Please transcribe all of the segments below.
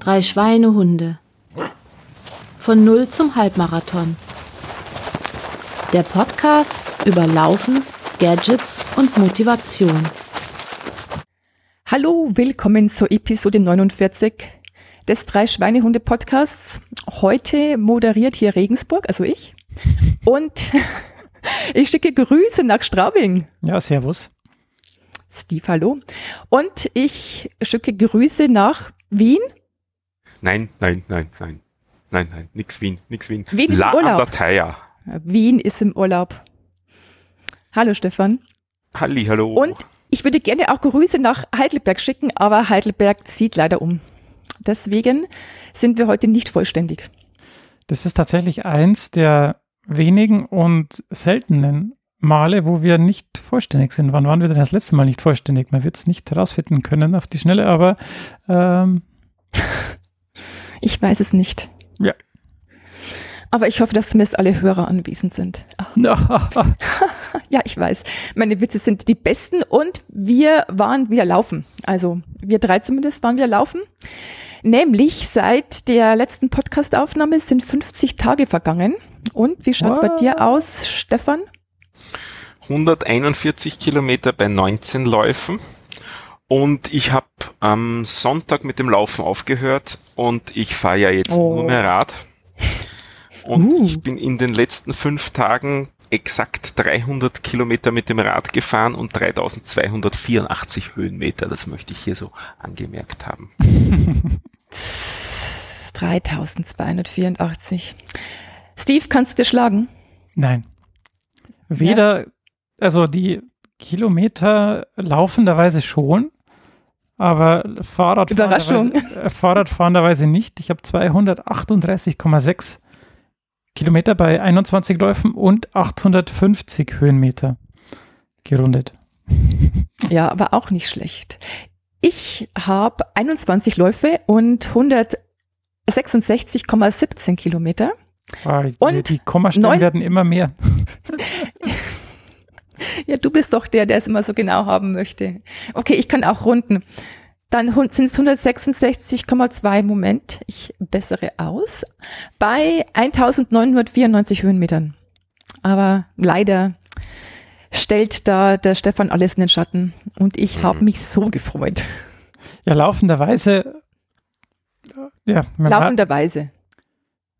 Drei Schweinehunde. Von Null zum Halbmarathon. Der Podcast über Laufen, Gadgets und Motivation. Hallo, willkommen zur Episode 49 des Drei Schweinehunde Podcasts. Heute moderiert hier Regensburg, also ich. Und ich schicke Grüße nach Straubing. Ja, servus. Steve, hallo. Und ich schicke Grüße nach Wien. Nein, nein, nein, nein. Nein, nein, nix Wien, nix Wien. Wien ist La im Urlaub. Wien ist im Urlaub. Hallo Stefan. Halli, hallo. Und ich würde gerne auch Grüße nach Heidelberg schicken, aber Heidelberg zieht leider um. Deswegen sind wir heute nicht vollständig. Das ist tatsächlich eins der wenigen und seltenen Male, wo wir nicht vollständig sind. Wann waren wir denn das letzte Mal nicht vollständig? Man wird es nicht herausfinden können auf die Schnelle, aber ähm, Ich weiß es nicht. Ja. Aber ich hoffe, dass zumindest alle Hörer anwesend sind. Ja, ich weiß. Meine Witze sind die besten und wir waren wieder laufen. Also wir drei zumindest waren wieder laufen. Nämlich seit der letzten Podcastaufnahme sind 50 Tage vergangen. Und wie schaut's bei What? dir aus, Stefan? 141 Kilometer bei 19 Läufen. Und ich habe am Sonntag mit dem Laufen aufgehört und ich fahre ja jetzt Oh. nur mehr Rad. Und Uh. ich bin in den letzten fünf Tagen exakt 300 Kilometer mit dem Rad gefahren und 3284 Höhenmeter. Das möchte ich hier so angemerkt haben. 3284. Steve, kannst du dir schlagen? nein. Weder, also die Kilometer laufenderweise schon, aber Überraschung. Fahrradfahrenderweise, äh, Fahrradfahrenderweise nicht. Ich habe 238,6 Kilometer bei 21 Läufen und 850 Höhenmeter gerundet. Ja, aber auch nicht schlecht. Ich habe 21 Läufe und 166,17 Kilometer. Die, Und die Kommastellen werden immer mehr. Ja, du bist doch der, der es immer so genau haben möchte. Okay, ich kann auch runden. Dann sind es 166,2 Moment. Ich bessere aus. Bei 1994 Höhenmetern. Aber leider stellt da der Stefan alles in den Schatten. Und ich habe mich so gefreut. Ja, laufenderweise. Ja, Laufenderweise.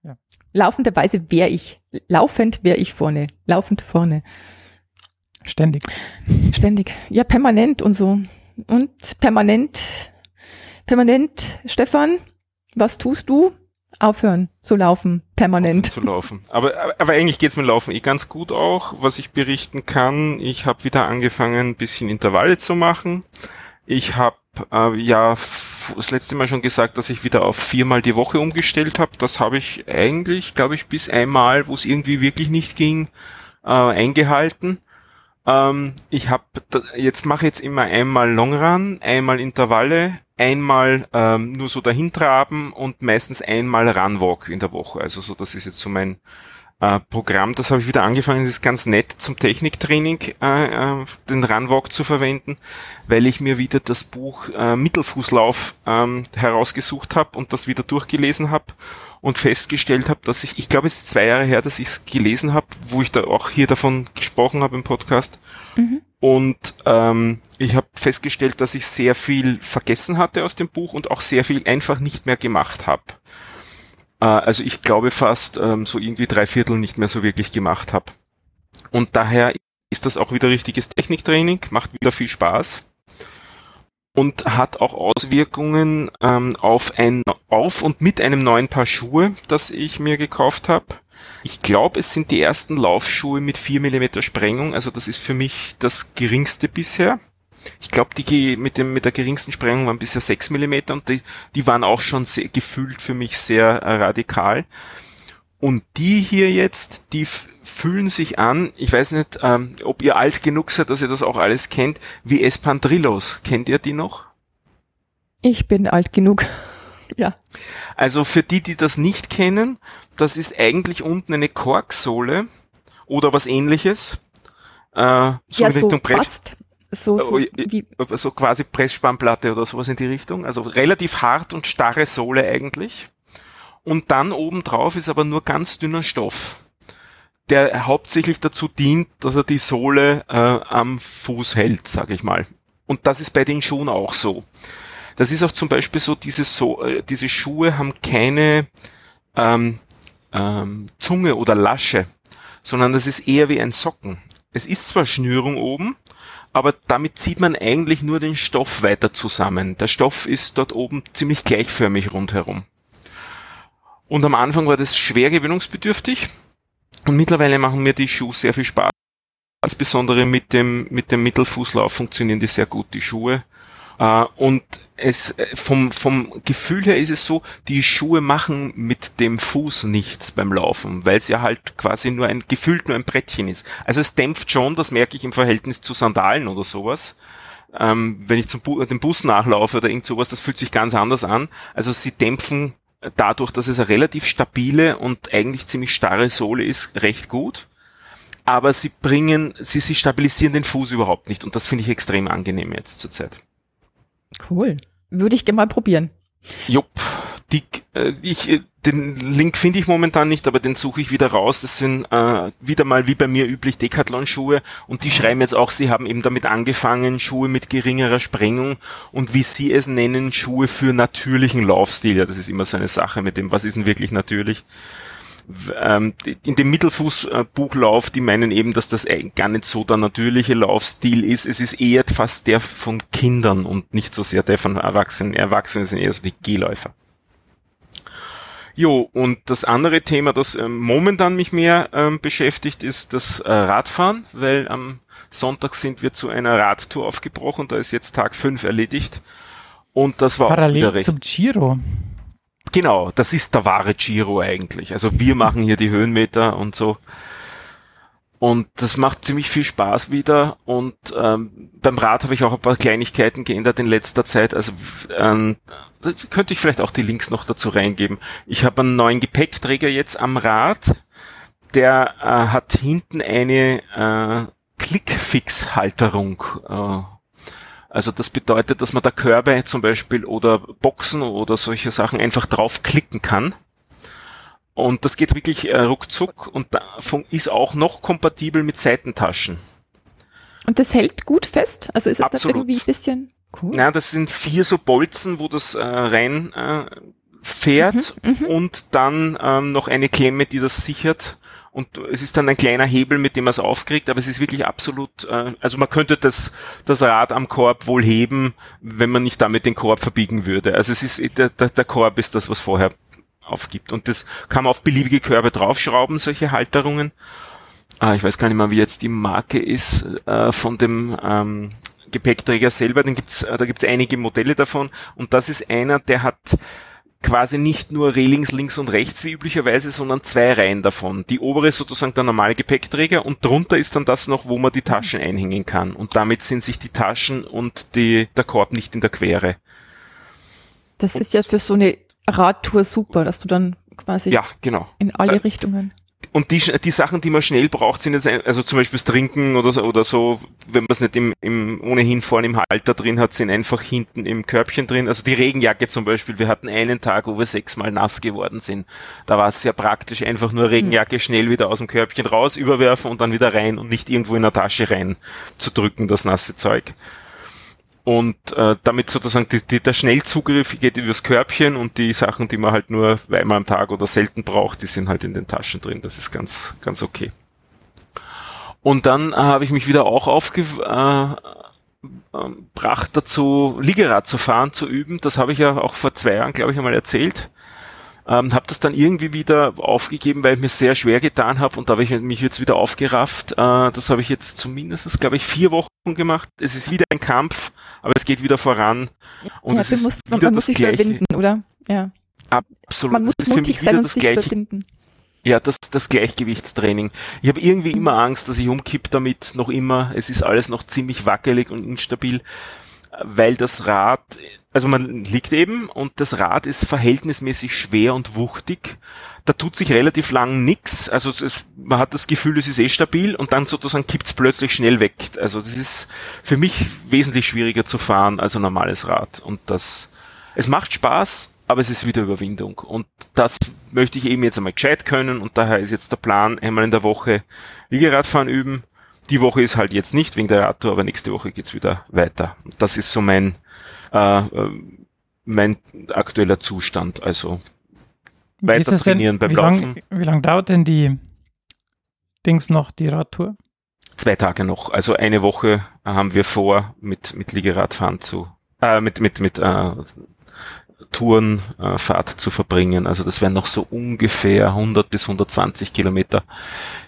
Ja. Laufenderweise wäre ich. Laufend wäre ich vorne. Laufend vorne. Ständig. Ständig. Ja, permanent und so. Und permanent, permanent, Stefan, was tust du? Aufhören zu laufen, permanent. zu laufen. Aber, aber, eigentlich geht's mir Laufen eh ganz gut auch. Was ich berichten kann, ich habe wieder angefangen, ein bisschen Intervalle zu machen. Ich habe äh, ja das letzte Mal schon gesagt, dass ich wieder auf viermal die Woche umgestellt habe. Das habe ich eigentlich, glaube ich, bis einmal, wo es irgendwie wirklich nicht ging, äh, eingehalten. Ähm, ich habe jetzt mache jetzt immer einmal Longrun, einmal Intervalle, einmal ähm, nur so dahintraben und meistens einmal Runwalk in der Woche. Also so, das ist jetzt so mein äh, Programm. Das habe ich wieder angefangen. Das ist ganz nett zum Techniktraining, äh, äh, den Runwalk zu verwenden, weil ich mir wieder das Buch äh, Mittelfußlauf ähm, herausgesucht habe und das wieder durchgelesen habe und festgestellt habe, dass ich, ich glaube, es ist zwei Jahre her, dass ich es gelesen habe, wo ich da auch hier davon gesprochen habe im Podcast. Und ähm, ich habe festgestellt, dass ich sehr viel vergessen hatte aus dem Buch und auch sehr viel einfach nicht mehr gemacht habe. Äh, also ich glaube fast ähm, so irgendwie drei Viertel nicht mehr so wirklich gemacht habe. Und daher ist das auch wieder richtiges Techniktraining, macht wieder viel Spaß und hat auch Auswirkungen ähm, auf ein auf und mit einem neuen Paar Schuhe, das ich mir gekauft habe. Ich glaube, es sind die ersten Laufschuhe mit 4 mm Sprengung, also das ist für mich das geringste bisher. Ich glaube, die mit dem mit der geringsten Sprengung waren bisher 6 mm und die, die waren auch schon sehr, gefühlt für mich sehr äh, radikal. Und die hier jetzt, die fühlen sich an, ich weiß nicht, ähm, ob ihr alt genug seid, dass ihr das auch alles kennt, wie Espandrillos. Kennt ihr die noch? Ich bin alt genug. ja. Also für die, die das nicht kennen, das ist eigentlich unten eine Korksohle oder was ähnliches. Äh, so ja, in so Richtung Brett. fast. So, so, äh, wie, so quasi Pressspannplatte oder sowas in die Richtung. Also relativ hart und starre Sohle eigentlich. Und dann obendrauf ist aber nur ganz dünner Stoff, der hauptsächlich dazu dient, dass er die Sohle äh, am Fuß hält, sage ich mal. Und das ist bei den Schuhen auch so. Das ist auch zum Beispiel so, diese, so, äh, diese Schuhe haben keine ähm, ähm, Zunge oder Lasche, sondern das ist eher wie ein Socken. Es ist zwar Schnürung oben, aber damit zieht man eigentlich nur den Stoff weiter zusammen. Der Stoff ist dort oben ziemlich gleichförmig rundherum. Und am Anfang war das schwer gewöhnungsbedürftig und mittlerweile machen mir die Schuhe sehr viel Spaß. Insbesondere mit dem, mit dem Mittelfußlauf funktionieren die sehr gut, die Schuhe. Äh, und es, äh, vom, vom Gefühl her ist es so, die Schuhe machen mit dem Fuß nichts beim Laufen, weil es ja halt quasi nur ein, gefühlt nur ein Brettchen ist. Also es dämpft schon, das merke ich im Verhältnis zu Sandalen oder sowas. Ähm, wenn ich zum Bu dem Bus nachlaufe oder irgend sowas, das fühlt sich ganz anders an. Also sie dämpfen dadurch, dass es eine relativ stabile und eigentlich ziemlich starre Sohle ist, recht gut aber sie bringen, sie, sie stabilisieren den Fuß überhaupt nicht und das finde ich extrem angenehm jetzt zurzeit. Cool. Würde ich gerne mal probieren. Jupp, die, äh, ich, äh, den Link finde ich momentan nicht, aber den suche ich wieder raus. Das sind äh, wieder mal wie bei mir üblich Decathlon-Schuhe und die schreiben jetzt auch, sie haben eben damit angefangen, Schuhe mit geringerer Sprengung und wie sie es nennen, Schuhe für natürlichen Laufstil. Ja, das ist immer so eine Sache mit dem, was ist denn wirklich natürlich ähm, in dem Mittelfußbuchlauf, die meinen eben, dass das gar nicht so der natürliche Laufstil ist. Es ist eher fast der von Kindern und nicht so sehr der von Erwachsenen. Erwachsene sind eher so die Gehläufer. Jo, und das andere Thema, das ähm, momentan mich mehr ähm, beschäftigt, ist das äh, Radfahren, weil am Sonntag sind wir zu einer Radtour aufgebrochen, da ist jetzt Tag 5 erledigt. Und das war Parallel zum Giro. Genau, das ist der wahre Giro eigentlich. Also wir machen hier die Höhenmeter und so. Und das macht ziemlich viel Spaß wieder. Und ähm, beim Rad habe ich auch ein paar Kleinigkeiten geändert in letzter Zeit. Also ähm, das könnte ich vielleicht auch die Links noch dazu reingeben. Ich habe einen neuen Gepäckträger jetzt am Rad. Der äh, hat hinten eine äh, Clickfix-Halterung. Äh, also das bedeutet, dass man da Körbe zum Beispiel oder Boxen oder solche Sachen einfach draufklicken kann. Und das geht wirklich äh, ruckzuck und ist auch noch kompatibel mit Seitentaschen. Und das hält gut fest? Also ist es da irgendwie ein bisschen cool? Ja, das sind vier so Bolzen, wo das äh, rein äh, fährt mhm, mhm. und dann ähm, noch eine Klemme, die das sichert und es ist dann ein kleiner Hebel, mit dem man es aufkriegt, aber es ist wirklich absolut, äh, also man könnte das, das Rad am Korb wohl heben, wenn man nicht damit den Korb verbiegen würde. Also es ist, der, der, Korb ist das, was vorher aufgibt. Und das kann man auf beliebige Körbe draufschrauben, solche Halterungen. Ah, ich weiß gar nicht mehr, wie jetzt die Marke ist äh, von dem ähm, Gepäckträger selber. Den gibt's, äh, da gibt's einige Modelle davon. Und das ist einer, der hat quasi nicht nur Railings links und rechts wie üblicherweise, sondern zwei Reihen davon. Die obere ist sozusagen der normale Gepäckträger und drunter ist dann das noch, wo man die Taschen einhängen kann. Und damit sind sich die Taschen und die, der Korb nicht in der Quere. Das und ist ja für so eine Radtour super, dass du dann quasi ja, genau. in alle äh, Richtungen und die, die Sachen, die man schnell braucht, sind jetzt, ein, also zum Beispiel das Trinken oder so, oder so, wenn man es nicht im, im, ohnehin vorne im Halter drin hat, sind einfach hinten im Körbchen drin. Also die Regenjacke zum Beispiel, wir hatten einen Tag, wo wir sechsmal nass geworden sind. Da war es sehr praktisch, einfach nur Regenjacke schnell wieder aus dem Körbchen raus, überwerfen und dann wieder rein und nicht irgendwo in der Tasche rein zu drücken, das nasse Zeug und äh, damit sozusagen die, die, der Schnellzugriff geht übers Körbchen und die Sachen, die man halt nur einmal am Tag oder selten braucht, die sind halt in den Taschen drin. Das ist ganz, ganz okay. Und dann äh, habe ich mich wieder auch aufgebracht äh, äh, dazu, Liegerad zu fahren, zu üben. Das habe ich ja auch vor zwei Jahren, glaube ich, einmal erzählt. Ähm, habe das dann irgendwie wieder aufgegeben, weil ich mir sehr schwer getan habe und da habe ich mich jetzt wieder aufgerafft. Äh, das habe ich jetzt zumindest, glaube ich, vier Wochen gemacht. Es ist wieder ein Kampf, aber es geht wieder voran. Und ja, es ist muss, wieder man das muss sich Gleiche. überwinden, oder? Ja. Absolut. Man muss das ist für mutig mich sein wieder das sich Gleiche. überwinden. Ja, das, das Gleichgewichtstraining. Ich habe irgendwie immer Angst, dass ich umkipp damit, noch immer. Es ist alles noch ziemlich wackelig und instabil, weil das Rad also man liegt eben und das Rad ist verhältnismäßig schwer und wuchtig. Da tut sich relativ lang nix. Also es, man hat das Gefühl, es ist eh stabil und dann sozusagen kippt's plötzlich schnell weg. Also das ist für mich wesentlich schwieriger zu fahren als ein normales Rad. Und das, es macht Spaß, aber es ist wieder Überwindung. Und das möchte ich eben jetzt einmal gescheit können und daher ist jetzt der Plan, einmal in der Woche Liegeradfahren üben. Die Woche ist halt jetzt nicht wegen der Radtour, aber nächste Woche geht's wieder weiter. Das ist so mein äh, äh, mein aktueller Zustand. Also weiter trainieren denn, beim wie Laufen. Lang, wie lange dauert denn die Dings noch, die Radtour? Zwei Tage noch. Also eine Woche haben wir vor, mit, mit Liegeradfahren zu, äh, mit, mit, mit äh, Tourenfahrt äh, zu verbringen. Also das wären noch so ungefähr 100 bis 120 Kilometer,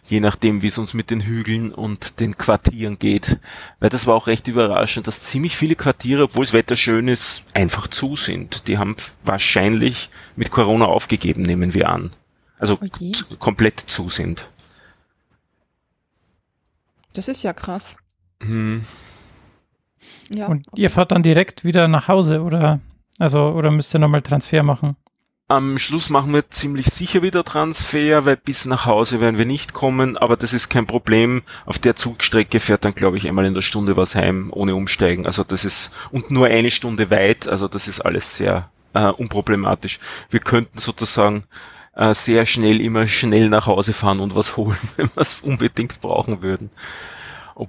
je nachdem, wie es uns mit den Hügeln und den Quartieren geht. Weil das war auch recht überraschend, dass ziemlich viele Quartiere, obwohl das Wetter schön ist, einfach zu sind. Die haben wahrscheinlich mit Corona aufgegeben, nehmen wir an. Also okay. komplett zu sind. Das ist ja krass. Hm. Ja. Und ihr fahrt dann direkt wieder nach Hause, oder? Also, oder müsst ihr nochmal Transfer machen? Am Schluss machen wir ziemlich sicher wieder Transfer, weil bis nach Hause werden wir nicht kommen, aber das ist kein Problem. Auf der Zugstrecke fährt dann, glaube ich, einmal in der Stunde was heim, ohne umsteigen. Also das ist, und nur eine Stunde weit, also das ist alles sehr äh, unproblematisch. Wir könnten sozusagen äh, sehr schnell immer schnell nach Hause fahren und was holen, wenn wir es unbedingt brauchen würden. Ob,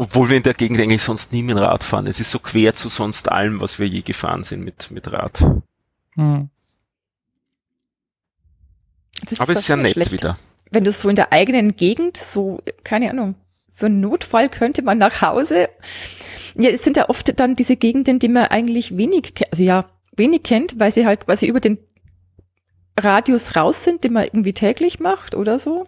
obwohl wir in der Gegend eigentlich sonst nie mit Rad fahren. Es ist so quer zu sonst allem, was wir je gefahren sind mit, mit Rad. Hm. Aber es ist ja nett schlecht. wieder. Wenn du so in der eigenen Gegend, so, keine Ahnung, für einen Notfall könnte man nach Hause. Ja, es sind ja oft dann diese Gegenden, die man eigentlich wenig, also ja, wenig kennt, weil sie halt quasi über den Radius raus sind, den man irgendwie täglich macht oder so.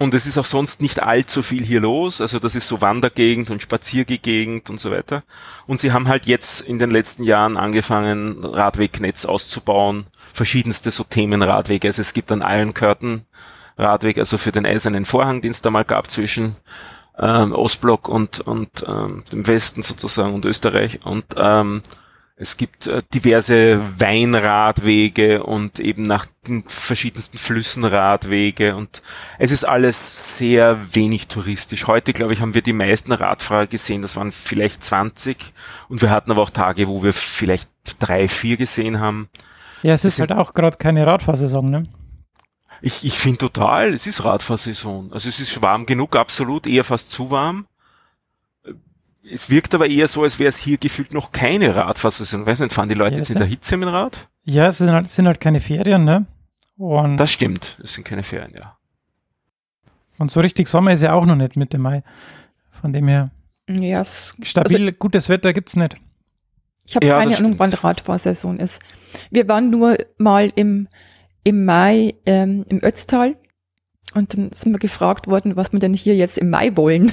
Und es ist auch sonst nicht allzu viel hier los. Also das ist so Wandergegend und Spaziergegend und so weiter. Und sie haben halt jetzt in den letzten Jahren angefangen, Radwegnetz auszubauen. Verschiedenste so Themenradwege. Also es gibt einen Iron Curtain Radweg, also für den eisernen Vorhang, den es da mal gab zwischen ähm, Ostblock und, und ähm, dem Westen sozusagen und Österreich. Und ähm, es gibt äh, diverse Weinradwege und eben nach den verschiedensten Flüssen Radwege und es ist alles sehr wenig touristisch. Heute, glaube ich, haben wir die meisten Radfahrer gesehen. Das waren vielleicht 20 und wir hatten aber auch Tage, wo wir vielleicht drei, vier gesehen haben. Ja, es ist halt auch gerade keine Radfahrsaison, ne? Ich, ich finde total, es ist Radfahrsaison. Also es ist warm genug, absolut, eher fast zu warm es wirkt aber eher so, als wäre es hier gefühlt noch keine Radfahrsaison. Weiß nicht, fahren die Leute ja, jetzt in der Hitze mit dem Rad? Ja, es sind halt, sind halt keine Ferien, ne? Und das stimmt, es sind keine Ferien, ja. Und so richtig Sommer ist ja auch noch nicht Mitte Mai. Von dem her. Ja, stabil, also, gutes Wetter gibt's nicht. Ich habe ja, keine Ahnung, wann Radfahrsaison ist. Wir waren nur mal im, im Mai ähm, im Ötztal und dann sind wir gefragt worden, was wir denn hier jetzt im Mai wollen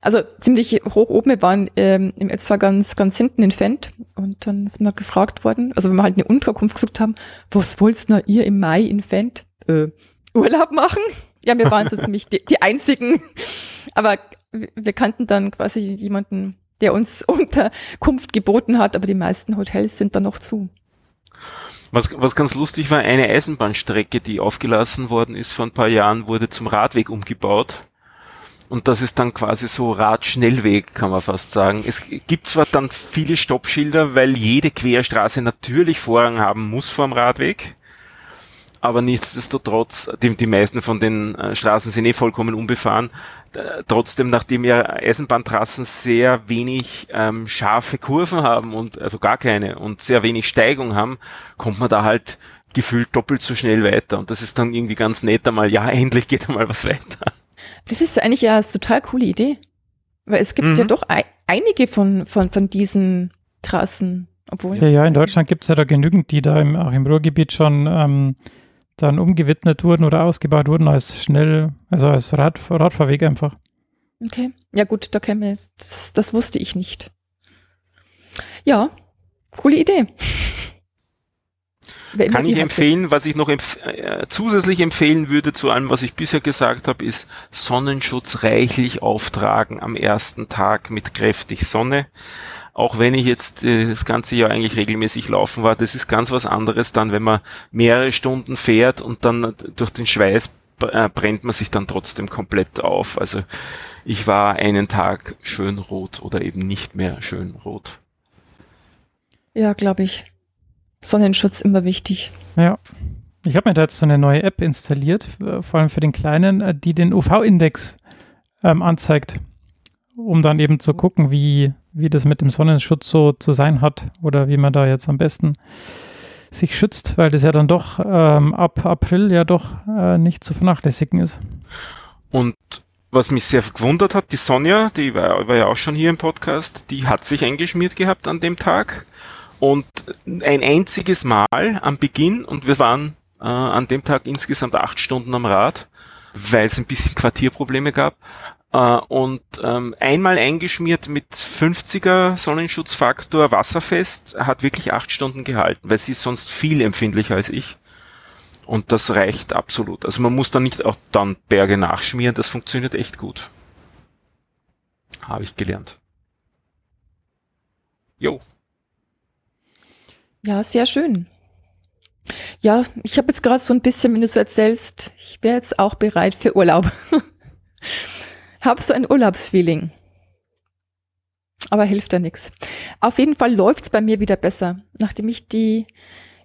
also ziemlich hoch oben. Wir waren ähm, im Elster ganz, ganz hinten in Fendt und dann sind wir gefragt worden, also wenn wir halt eine Unterkunft gesucht haben, was wollt's na ihr im Mai in Fendt? Äh, Urlaub machen? Ja, wir waren so ziemlich die, die einzigen. Aber wir kannten dann quasi jemanden, der uns Unterkunft geboten hat, aber die meisten Hotels sind dann noch zu. Was, was ganz lustig war, eine Eisenbahnstrecke, die aufgelassen worden ist vor ein paar Jahren, wurde zum Radweg umgebaut. Und das ist dann quasi so Radschnellweg, kann man fast sagen. Es gibt zwar dann viele Stoppschilder, weil jede Querstraße natürlich Vorrang haben muss vorm Radweg. Aber nichtsdestotrotz, die, die meisten von den äh, Straßen sind eh vollkommen unbefahren. Trotzdem, nachdem ja Eisenbahntrassen sehr wenig ähm, scharfe Kurven haben und also gar keine und sehr wenig Steigung haben, kommt man da halt gefühlt doppelt so schnell weiter. Und das ist dann irgendwie ganz nett einmal, ja, endlich geht einmal was weiter. Das ist eigentlich ja eine total coole Idee. Weil es gibt mhm. ja doch ein, einige von, von, von diesen Trassen. Obwohl ja, ja, in Deutschland gibt es ja da genügend, die da im, auch im Ruhrgebiet schon ähm, dann umgewidmet wurden oder ausgebaut wurden als schnell, also als Rad, Radfahrweg einfach. Okay. Ja, gut, da käme das, das wusste ich nicht. Ja, coole Idee. Kann ich empfehlen, was ich noch empf äh, zusätzlich empfehlen würde zu allem, was ich bisher gesagt habe, ist Sonnenschutz reichlich auftragen am ersten Tag mit kräftig Sonne. auch wenn ich jetzt äh, das ganze Jahr eigentlich regelmäßig laufen war, das ist ganz was anderes dann, wenn man mehrere Stunden fährt und dann durch den Schweiß äh, brennt man sich dann trotzdem komplett auf. Also ich war einen Tag schön rot oder eben nicht mehr schön rot. Ja, glaube ich. Sonnenschutz immer wichtig. Ja. Ich habe mir da jetzt so eine neue App installiert, äh, vor allem für den Kleinen, äh, die den UV-Index ähm, anzeigt, um dann eben zu gucken, wie, wie das mit dem Sonnenschutz so zu sein hat oder wie man da jetzt am besten sich schützt, weil das ja dann doch ähm, ab April ja doch äh, nicht zu vernachlässigen ist. Und was mich sehr gewundert hat, die Sonja, die war, war ja auch schon hier im Podcast, die hat sich eingeschmiert gehabt an dem Tag und ein einziges Mal am Beginn und wir waren äh, an dem Tag insgesamt acht Stunden am Rad, weil es ein bisschen Quartierprobleme gab. Äh, und ähm, einmal eingeschmiert mit 50er Sonnenschutzfaktor wasserfest, hat wirklich acht Stunden gehalten, weil sie ist sonst viel empfindlicher als ich. Und das reicht absolut. Also man muss da nicht auch dann Berge nachschmieren, das funktioniert echt gut. Habe ich gelernt. Jo. Ja, sehr schön. Ja, ich habe jetzt gerade so ein bisschen, wenn du so erzählst, ich wäre jetzt auch bereit für Urlaub. hab so ein Urlaubsfeeling. Aber hilft da nichts. Auf jeden Fall läuft's bei mir wieder besser. Nachdem ich die,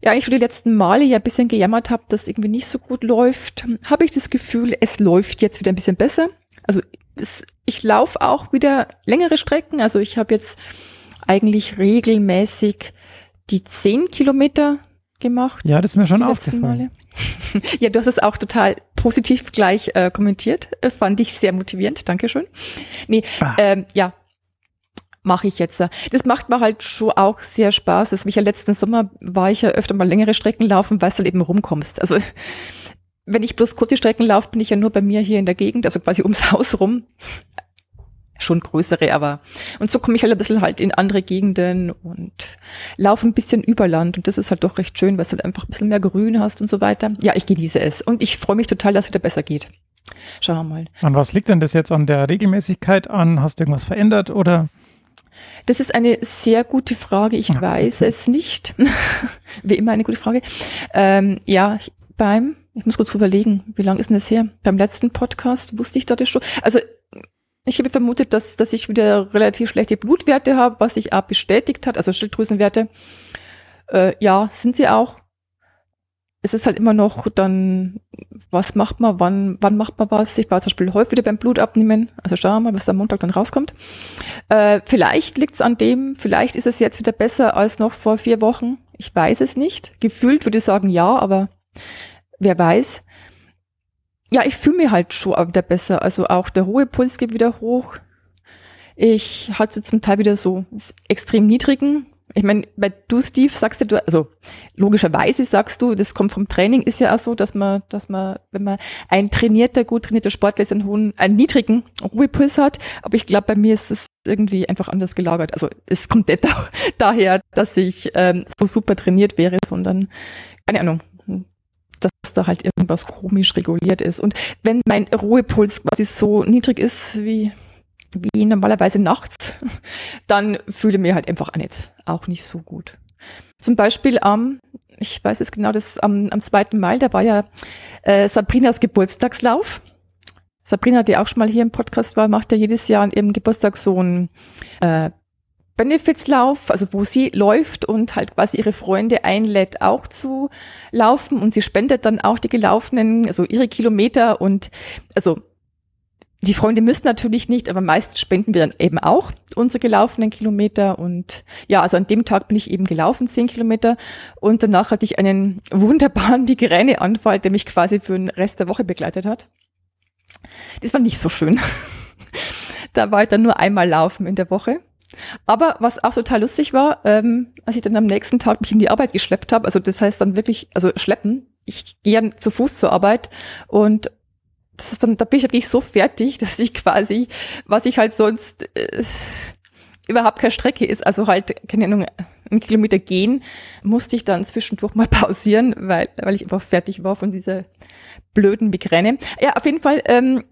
ja eigentlich schon die letzten Male ja ein bisschen gejammert habe, dass irgendwie nicht so gut läuft, habe ich das Gefühl, es läuft jetzt wieder ein bisschen besser. Also es, ich laufe auch wieder längere Strecken. Also ich habe jetzt eigentlich regelmäßig die zehn Kilometer gemacht. Ja, das ist mir schon aufgefallen. ja, du hast es auch total positiv gleich äh, kommentiert. Äh, fand ich sehr motivierend. Dankeschön. Nee, ah. ähm, ja, mache ich jetzt. Das macht mir halt schon auch sehr Spaß. Das mich ja letzten Sommer war ich ja öfter mal längere Strecken laufen, weil du halt eben rumkommst. Also wenn ich bloß kurze Strecken laufe, bin ich ja nur bei mir hier in der Gegend, also quasi ums Haus rum schon größere, aber und so komme ich halt ein bisschen halt in andere Gegenden und laufe ein bisschen über Land und das ist halt doch recht schön, weil du halt einfach ein bisschen mehr Grün hast und so weiter. Ja, ich genieße es und ich freue mich total, dass es wieder besser geht. Schauen wir mal. An was liegt denn das jetzt an der Regelmäßigkeit an? Hast du irgendwas verändert oder? Das ist eine sehr gute Frage. Ich ja, weiß okay. es nicht. Wie immer eine gute Frage. Ähm, ja, beim, ich muss kurz überlegen, wie lange ist denn das her? Beim letzten Podcast wusste ich das schon. Also ich habe vermutet, dass, dass ich wieder relativ schlechte Blutwerte habe, was sich auch bestätigt hat, also Schilddrüsenwerte. Äh, ja, sind sie auch. Es ist halt immer noch dann, was macht man, wann, wann macht man was? Ich war zum Beispiel heute wieder beim Blutabnehmen. Also schauen wir mal, was am Montag dann rauskommt. Äh, vielleicht liegt es an dem, vielleicht ist es jetzt wieder besser als noch vor vier Wochen. Ich weiß es nicht. Gefühlt würde ich sagen ja, aber wer weiß ja, ich fühle mich halt schon wieder besser. Also auch der Ruhepuls geht wieder hoch. Ich hatte zum Teil wieder so extrem niedrigen. Ich meine, bei du, Steve, sagst du, also logischerweise sagst du, das kommt vom Training, ist ja auch so, dass man, dass man, wenn man ein trainierter, gut trainierter Sportler ist, einen hohen, einen niedrigen Ruhepuls hat. Aber ich glaube, bei mir ist es irgendwie einfach anders gelagert. Also es kommt nicht da, daher, dass ich ähm, so super trainiert wäre, sondern keine Ahnung, dass da halt irgendwas komisch reguliert ist. Und wenn mein Ruhepuls quasi so niedrig ist wie, wie normalerweise nachts, dann fühle ich mich halt einfach auch nicht, auch nicht so gut. Zum Beispiel am, ich weiß es genau, das am, am 2. Mai, da war ja äh, Sabrinas Geburtstagslauf. Sabrina, die auch schon mal hier im Podcast war, macht ja jedes Jahr an ihrem Geburtstag so ein äh, Benefitslauf, also wo sie läuft und halt quasi ihre Freunde einlädt, auch zu laufen und sie spendet dann auch die gelaufenen, also ihre Kilometer und also die Freunde müssen natürlich nicht, aber meist spenden wir dann eben auch unsere gelaufenen Kilometer und ja, also an dem Tag bin ich eben gelaufen, zehn Kilometer und danach hatte ich einen wunderbaren Migräneanfall, der mich quasi für den Rest der Woche begleitet hat. Das war nicht so schön. da war ich dann nur einmal laufen in der Woche aber was auch total lustig war, ähm, als ich dann am nächsten Tag mich in die Arbeit geschleppt habe, also das heißt dann wirklich, also schleppen, ich gehe ja zu Fuß zur Arbeit und das ist dann, da bin ich wirklich so fertig, dass ich quasi, was ich halt sonst äh, überhaupt keine Strecke ist, also halt, keine Ahnung, einen Kilometer gehen, musste ich dann zwischendurch mal pausieren, weil, weil ich einfach fertig war von dieser blöden Migräne. Ja, auf jeden Fall, ähm,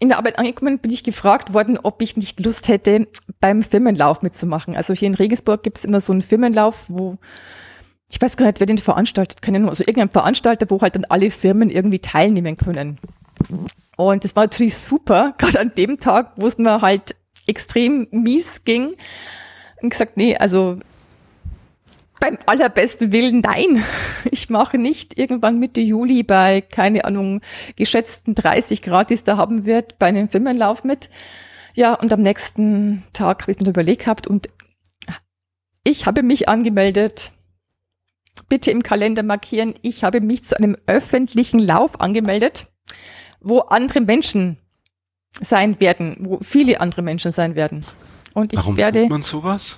in der Arbeit angekommen bin ich gefragt worden, ob ich nicht Lust hätte, beim Firmenlauf mitzumachen. Also hier in Regensburg gibt es immer so einen Firmenlauf, wo ich weiß gar nicht, wer den veranstaltet, Ahnung, also irgendein Veranstalter, wo halt dann alle Firmen irgendwie teilnehmen können. Und das war natürlich super, gerade an dem Tag, wo es mir halt extrem mies ging. Und gesagt, nee, also beim allerbesten Willen, nein. Ich mache nicht irgendwann Mitte Juli bei, keine Ahnung, geschätzten 30 Grad, die es da haben wird, bei einem Firmenlauf mit. Ja, und am nächsten Tag habe ich mir überlegt gehabt und ich habe mich angemeldet. Bitte im Kalender markieren. Ich habe mich zu einem öffentlichen Lauf angemeldet, wo andere Menschen sein werden, wo viele andere Menschen sein werden. Und ich Warum werde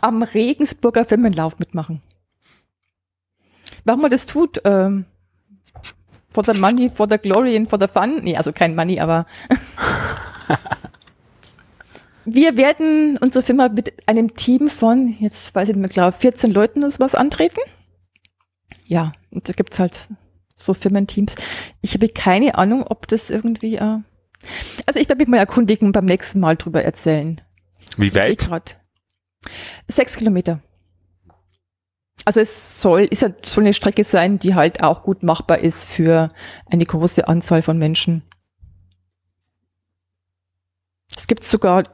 am Regensburger Firmenlauf mitmachen. Warum man das tut, ähm, for the money, for the glory and for the fun. Nee, also kein Money, aber wir werden unsere Firma mit einem Team von, jetzt weiß ich nicht mehr klar, 14 Leuten oder sowas antreten. Ja, und da gibt's halt so Firmenteams. Ich habe keine Ahnung, ob das irgendwie, äh, also ich werde mich mal erkundigen und beim nächsten Mal drüber erzählen. Wie weit? Sechs Kilometer. Also es soll, ist ja, soll eine Strecke sein, die halt auch gut machbar ist für eine große Anzahl von Menschen. Es gibt sogar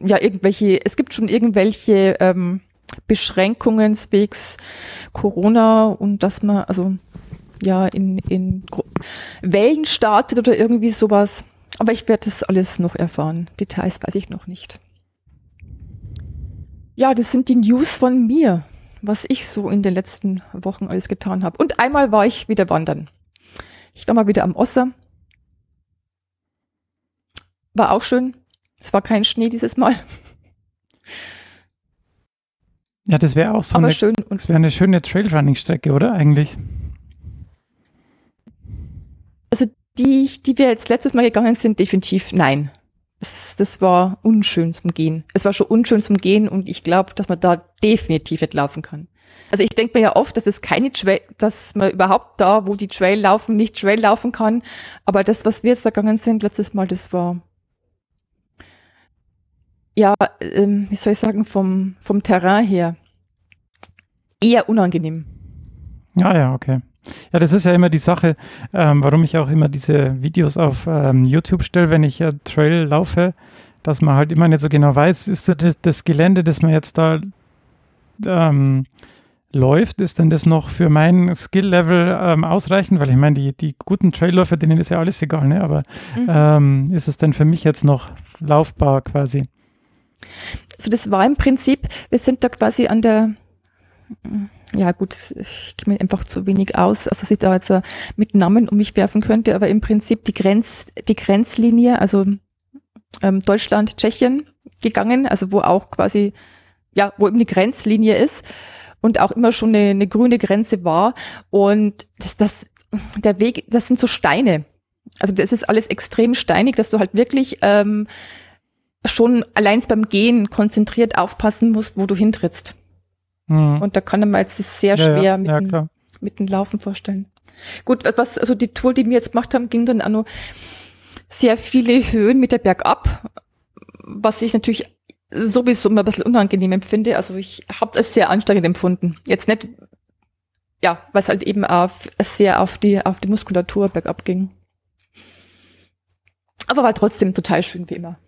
ja irgendwelche, es gibt schon irgendwelche ähm, Beschränkungen wegs Corona und dass man also ja in, in Gro- Wellen startet oder irgendwie sowas. Aber ich werde das alles noch erfahren. Details weiß ich noch nicht. Ja, das sind die News von mir, was ich so in den letzten Wochen alles getan habe. Und einmal war ich wieder wandern. Ich war mal wieder am Osser. War auch schön. Es war kein Schnee dieses Mal, Ja, das wäre auch so aber eine, schön. Und das wäre eine schöne Trailrunning-Strecke, oder eigentlich? also die, die wir jetzt letztes Mal gegangen sind, definitiv nein. Das, das war unschön zum Gehen. Es war schon unschön zum Gehen und ich glaube, dass man da definitiv nicht laufen kann. Also ich denke mir ja oft, dass es keine Trail, dass man überhaupt da, wo die Trail laufen, nicht Trail laufen kann. Aber das, was wir jetzt da gegangen sind letztes Mal, das war ja, ähm, wie soll ich sagen, vom, vom Terrain her eher unangenehm. Ja, ja, okay. Ja, das ist ja immer die Sache, ähm, warum ich auch immer diese Videos auf ähm, YouTube stelle, wenn ich ja Trail laufe, dass man halt immer nicht so genau weiß, ist das, das Gelände, das man jetzt da ähm, läuft, ist denn das noch für mein Skill-Level ähm, ausreichend? Weil ich meine, die, die guten Trailläufer, denen ist ja alles egal, ne? aber Mhm. ähm, ist es denn für mich jetzt noch laufbar quasi? Also das war im Prinzip, wir sind da quasi an der, ja gut, ich kenne mich einfach zu wenig aus, als dass ich da jetzt äh, mit Namen um mich werfen könnte, aber im Prinzip die Grenz, die Grenzlinie, also ähm, Deutschland, Tschechien gegangen, also wo auch quasi, ja, wo eben die Grenzlinie ist und auch immer schon eine, eine grüne Grenze war und das, das, der Weg, das sind so Steine. Also das ist alles extrem steinig, dass du halt wirklich ähm, schon allein beim Gehen konzentriert aufpassen musst, wo du hintrittst. Hm. Und da kann man jetzt das sehr Ja, schwer ja, mit, ja, dem, mit dem Laufen vorstellen. Gut, was, also die Tour, die wir jetzt gemacht haben, ging dann auch noch sehr viele Höhen mit der Bergab, was ich natürlich sowieso immer ein bisschen unangenehm empfinde. Also ich habe das sehr anstrengend empfunden. Jetzt nicht, ja, weil es halt eben auf, sehr auf die, auf die Muskulatur bergab ging. Aber war trotzdem total schön wie immer.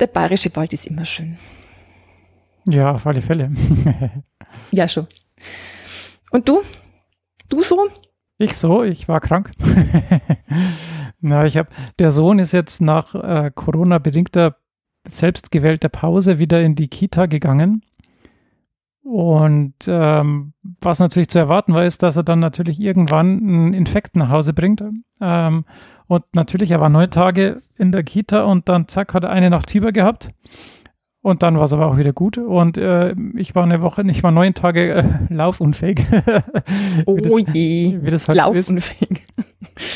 Der bayerische Wald ist immer schön. Ja, auf alle Fälle. Ja, schon. Und du? Du so? Ich so, ich war krank. Na, ich habe, der Sohn ist jetzt nach äh, Corona-bedingter selbstgewählter Pause wieder in die Kita gegangen. Und ähm, was natürlich zu erwarten war, ist, dass er dann natürlich irgendwann einen Infekt nach Hause bringt. Ähm, und natürlich, er war neun Tage in der Kita und dann zack, hat er eine Nacht Fieber gehabt. Und dann war es aber auch wieder gut. Und äh, ich war eine Woche, ich war neun Tage äh, laufunfähig. Oh Wie das- je. wie das halt so ist.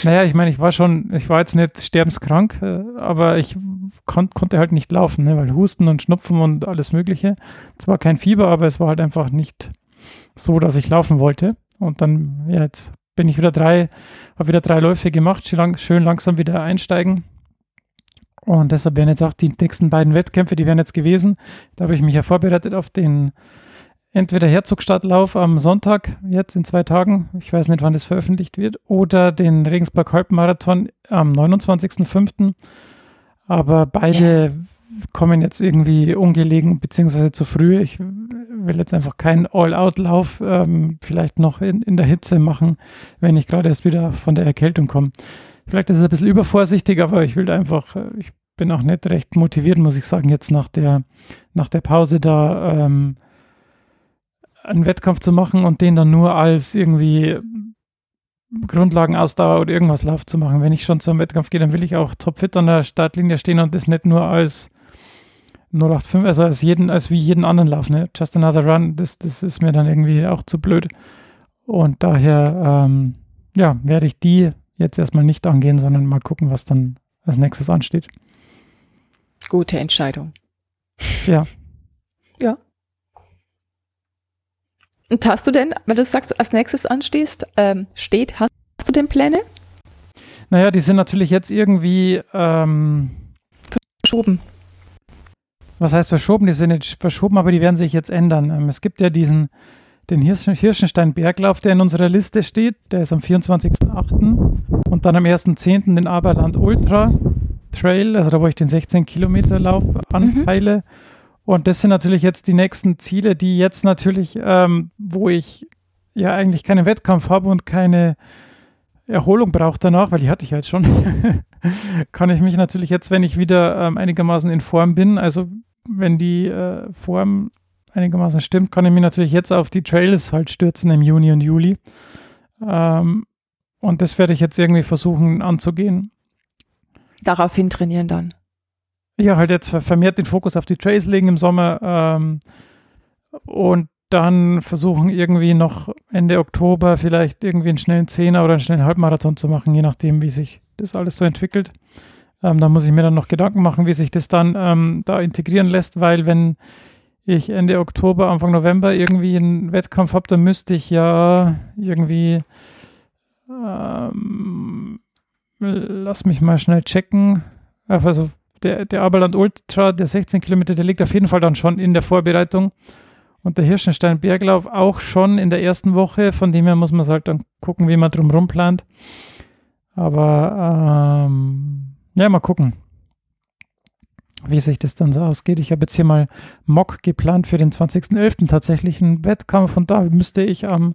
Naja, ich meine, ich war schon, ich war jetzt nicht sterbenskrank, äh, aber ich kon konnte halt nicht laufen, ne, weil Husten und Schnupfen und alles Mögliche. Zwar kein Fieber, aber es war halt einfach nicht so, dass ich laufen wollte. Und dann, ja, jetzt bin ich wieder drei, habe wieder drei Läufe gemacht, schön langsam wieder einsteigen. Und deshalb werden jetzt auch die nächsten beiden Wettkämpfe, die wären jetzt gewesen. Da habe ich mich ja vorbereitet auf den entweder Herzogstadtlauf am Sonntag, jetzt in zwei Tagen, ich weiß nicht, wann das veröffentlicht wird, oder den Regensburg Halbmarathon am 29.05. Aber beide yeah. kommen jetzt irgendwie ungelegen beziehungsweise zu früh. Ich will jetzt einfach keinen All-Out-Lauf ähm, vielleicht noch in, in der Hitze machen, wenn ich gerade erst wieder von der Erkältung komme. Vielleicht ist es ein bisschen übervorsichtig, aber ich will einfach, äh, ich bin auch nicht recht motiviert, muss ich sagen, jetzt nach der, nach der Pause da ähm, einen Wettkampf zu machen und den dann nur als irgendwie Grundlagenausdauer oder irgendwas Lauf zu machen. Wenn ich schon zum Wettkampf gehe, dann will ich auch topfit an der Startlinie stehen und das nicht nur als 085, also als jeden, als wie jeden anderen Lauf, ne? Just another run, das, das ist mir dann irgendwie auch zu blöd. Und daher, ähm, ja, werde ich die jetzt erstmal nicht angehen, sondern mal gucken, was dann als nächstes ansteht. Gute Entscheidung. Ja. Ja. Und hast du denn, weil du sagst, als nächstes anstehst, ähm, steht, hast, hast, du denn Pläne? Naja, die sind natürlich jetzt irgendwie ähm, verschoben. Was heißt verschoben? Die sind nicht verschoben, aber die werden sich jetzt ändern. Ähm, es gibt ja diesen, den Hirschenstein-Berglauf, der in unserer Liste steht. Der ist am 24.08. Und dann am 1.10. den Aberland Ultra Trail, also da wo ich den 16 Kilometer Lauf anpeile. Mhm. Und das sind natürlich jetzt die nächsten Ziele, die jetzt natürlich, ähm, wo ich ja eigentlich keinen Wettkampf habe und keine Erholung brauche danach, weil die hatte ich halt schon, kann ich mich natürlich jetzt, wenn ich wieder ähm, einigermaßen in Form bin, also wenn die äh, Form einigermaßen stimmt, kann ich mich natürlich jetzt auf die Trails halt stürzen im Juni und Juli. Ähm, und das werde ich jetzt irgendwie versuchen anzugehen. Daraufhin trainieren dann ja, halt jetzt vermehrt den Fokus auf die Trays legen im Sommer ähm, und dann versuchen irgendwie noch Ende Oktober vielleicht irgendwie einen schnellen Zehner oder einen schnellen Halbmarathon zu machen, je nachdem, wie sich das alles so entwickelt. Ähm, da muss ich mir dann noch Gedanken machen, wie sich das dann ähm, da integrieren lässt, weil wenn ich Ende Oktober, Anfang November irgendwie einen Wettkampf habe, dann müsste ich ja irgendwie ähm, lass mich mal schnell checken. Also der, der Aberland Ultra, der 16 Kilometer, der liegt auf jeden Fall dann schon in der Vorbereitung. Und der Hirschenstein Berglauf auch schon in der ersten Woche. Von dem her muss man halt dann gucken, wie man drumherum plant. Aber ähm, ja, mal gucken, wie sich das dann so ausgeht. Ich habe jetzt hier mal Mock geplant für den 20.11. tatsächlich einen Wettkampf und da müsste ich am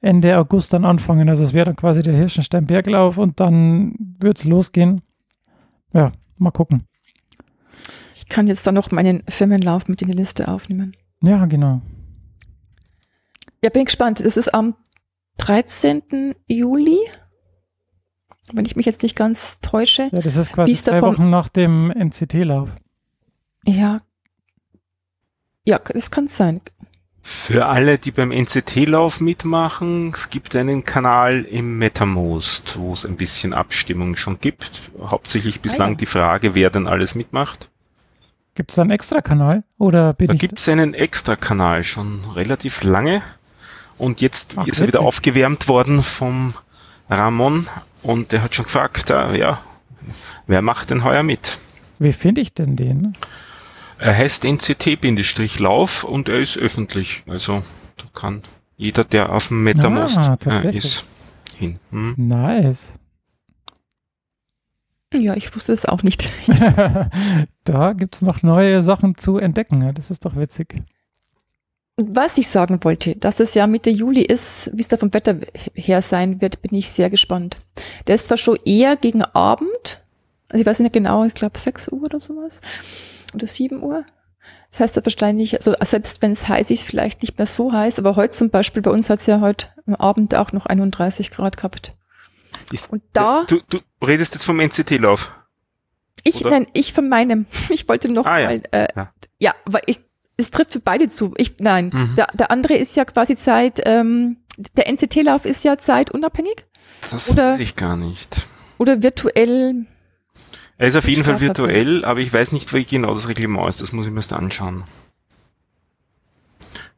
Ende August dann anfangen. Also es wäre dann quasi der Hirschenstein Berglauf und dann wird es losgehen ja, mal gucken. Ich kann jetzt dann noch meinen Firmenlauf mit in die Liste aufnehmen. Ja, genau. Ja, bin gespannt. Es ist am 13. Juli, wenn ich mich jetzt nicht ganz täusche. Ja, das ist quasi zwei Wochen nach dem NCT-Lauf. Ja. Ja, das kann sein. Für alle, die beim NCT-Lauf mitmachen, es gibt einen Kanal im MetaMost, wo es ein bisschen Abstimmung schon gibt. Hauptsächlich bislang ah, ja. die Frage, wer denn alles mitmacht. Gibt es da einen Extra-Kanal? Oder bin da gibt es einen Extra-Kanal schon relativ lange. Und jetzt Ach, ist er wieder aufgewärmt worden vom Ramon und der hat schon gefragt, äh, ja, wer macht denn heuer mit? Wie finde ich denn den? Er heißt NCT-Lauf und er ist öffentlich. Also da kann jeder, der auf dem MetaMost ah, äh, ist, hin. Hm? Nice. Ja, ich wusste es auch nicht. da gibt es noch neue Sachen zu entdecken. Das ist doch witzig. Was ich sagen wollte, dass es ja Mitte Juli ist, wie es da vom Wetter her sein wird, bin ich sehr gespannt. Der ist zwar schon eher gegen Abend, also ich weiß nicht genau, ich glaube 6 Uhr oder sowas oder 7 Uhr. Das heißt wahrscheinlich, also selbst wenn es heiß ist, vielleicht nicht mehr so heiß, aber heute zum Beispiel, bei uns hat es ja heute am Abend auch noch 31 Grad gehabt. Ist, und da. Du, du redest jetzt vom NCT-Lauf. Ich, oder? nein, ich von meinem. Ich wollte noch ah, mal, ja. Äh, ja. ja, weil ich, es trifft für beide zu. Ich, nein, mhm. der, der andere ist ja quasi Zeit, ähm, der NCT-Lauf ist ja zeitunabhängig. Das oder, weiß ich gar nicht. Oder virtuell er ist auf jeden Fall virtuell, aber ich weiß nicht, wie genau das Reglement ist. Das muss ich mir erst anschauen.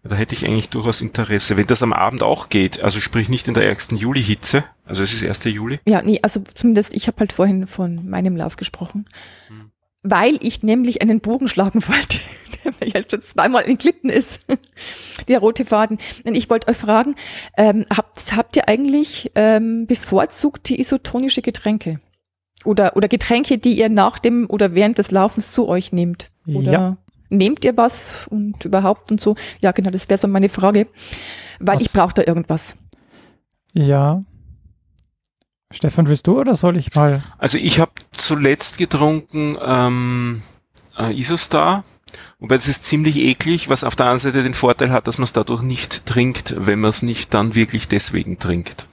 Da hätte ich eigentlich durchaus Interesse. Wenn das am Abend auch geht, also sprich nicht in der ersten Juli-Hitze, also es ist 1. Juli. Ja, nee, also zumindest, ich habe halt vorhin von meinem Lauf gesprochen. Hm. Weil ich nämlich einen Bogen schlagen wollte, der mir halt schon zweimal entglitten ist, der rote Faden. Und ich wollte euch fragen, ähm, habt, habt ihr eigentlich ähm, bevorzugt die isotonische Getränke? Oder, oder Getränke, die ihr nach dem oder während des Laufens zu euch nehmt? Oder ja nehmt ihr was und überhaupt und so? Ja, genau, das wäre so meine Frage, weil was? ich brauche da irgendwas. Ja. Stefan, willst du oder soll ich mal? Also ich habe zuletzt getrunken ähm, äh, Isostar, wobei das ist ziemlich eklig, was auf der anderen Seite den Vorteil hat, dass man es dadurch nicht trinkt, wenn man es nicht dann wirklich deswegen trinkt.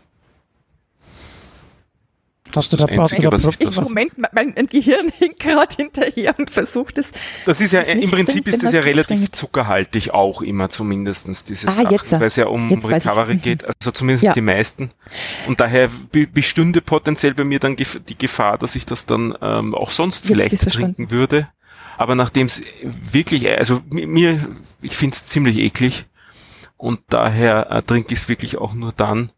Hast du da, Einzige, was ich, ich Moment, mein Gehirn hinkt gerade hinterher und versucht es. Das ist ja, im Prinzip ist das ja relativ trinkt. zuckerhaltig auch immer zumindestens diese ah, Sachen, weil es ja um jetzt Recovery mhm. geht, also zumindest ja. die meisten. Und daher bestünde potenziell bei mir dann die Gefahr, dass ich das dann ähm, auch sonst jetzt vielleicht trinken würde. Aber nachdem es wirklich, also mir, ich finde es ziemlich eklig und daher äh, trinke ich es wirklich auch nur dann,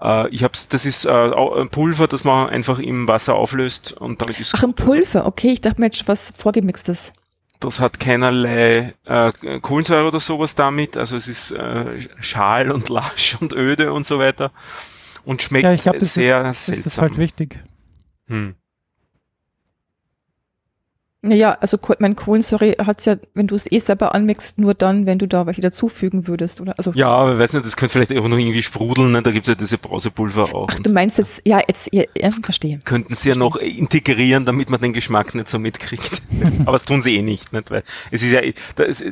äh, ich habe das ist äh, ein Pulver, das man einfach im Wasser auflöst und damit ist Ach, ein Pulver, okay, ich dachte mir jetzt was vorgemixtes. Das hat keinerlei äh, Kohlensäure oder sowas damit, also es ist äh, schal und lasch und öde und so weiter und schmeckt ja, glaub, sehr ist, seltsam. Das ist halt wichtig. Hm. Naja, also mein Kohlensäure hat's ja, wenn du es eh selber anmixt, nur dann, wenn du da welche dazufügen würdest, oder? Also ja, aber weiß nicht, das könnte vielleicht einfach noch irgendwie sprudeln, ne? da gibt's ja diese Brausepulver auch. Ach, du meinst jetzt, ja, jetzt, ja, ja verstehe. Könnten sie ja noch integrieren, damit man den Geschmack nicht so mitkriegt. aber das tun sie eh nicht, nicht? Weil es ist ja, das,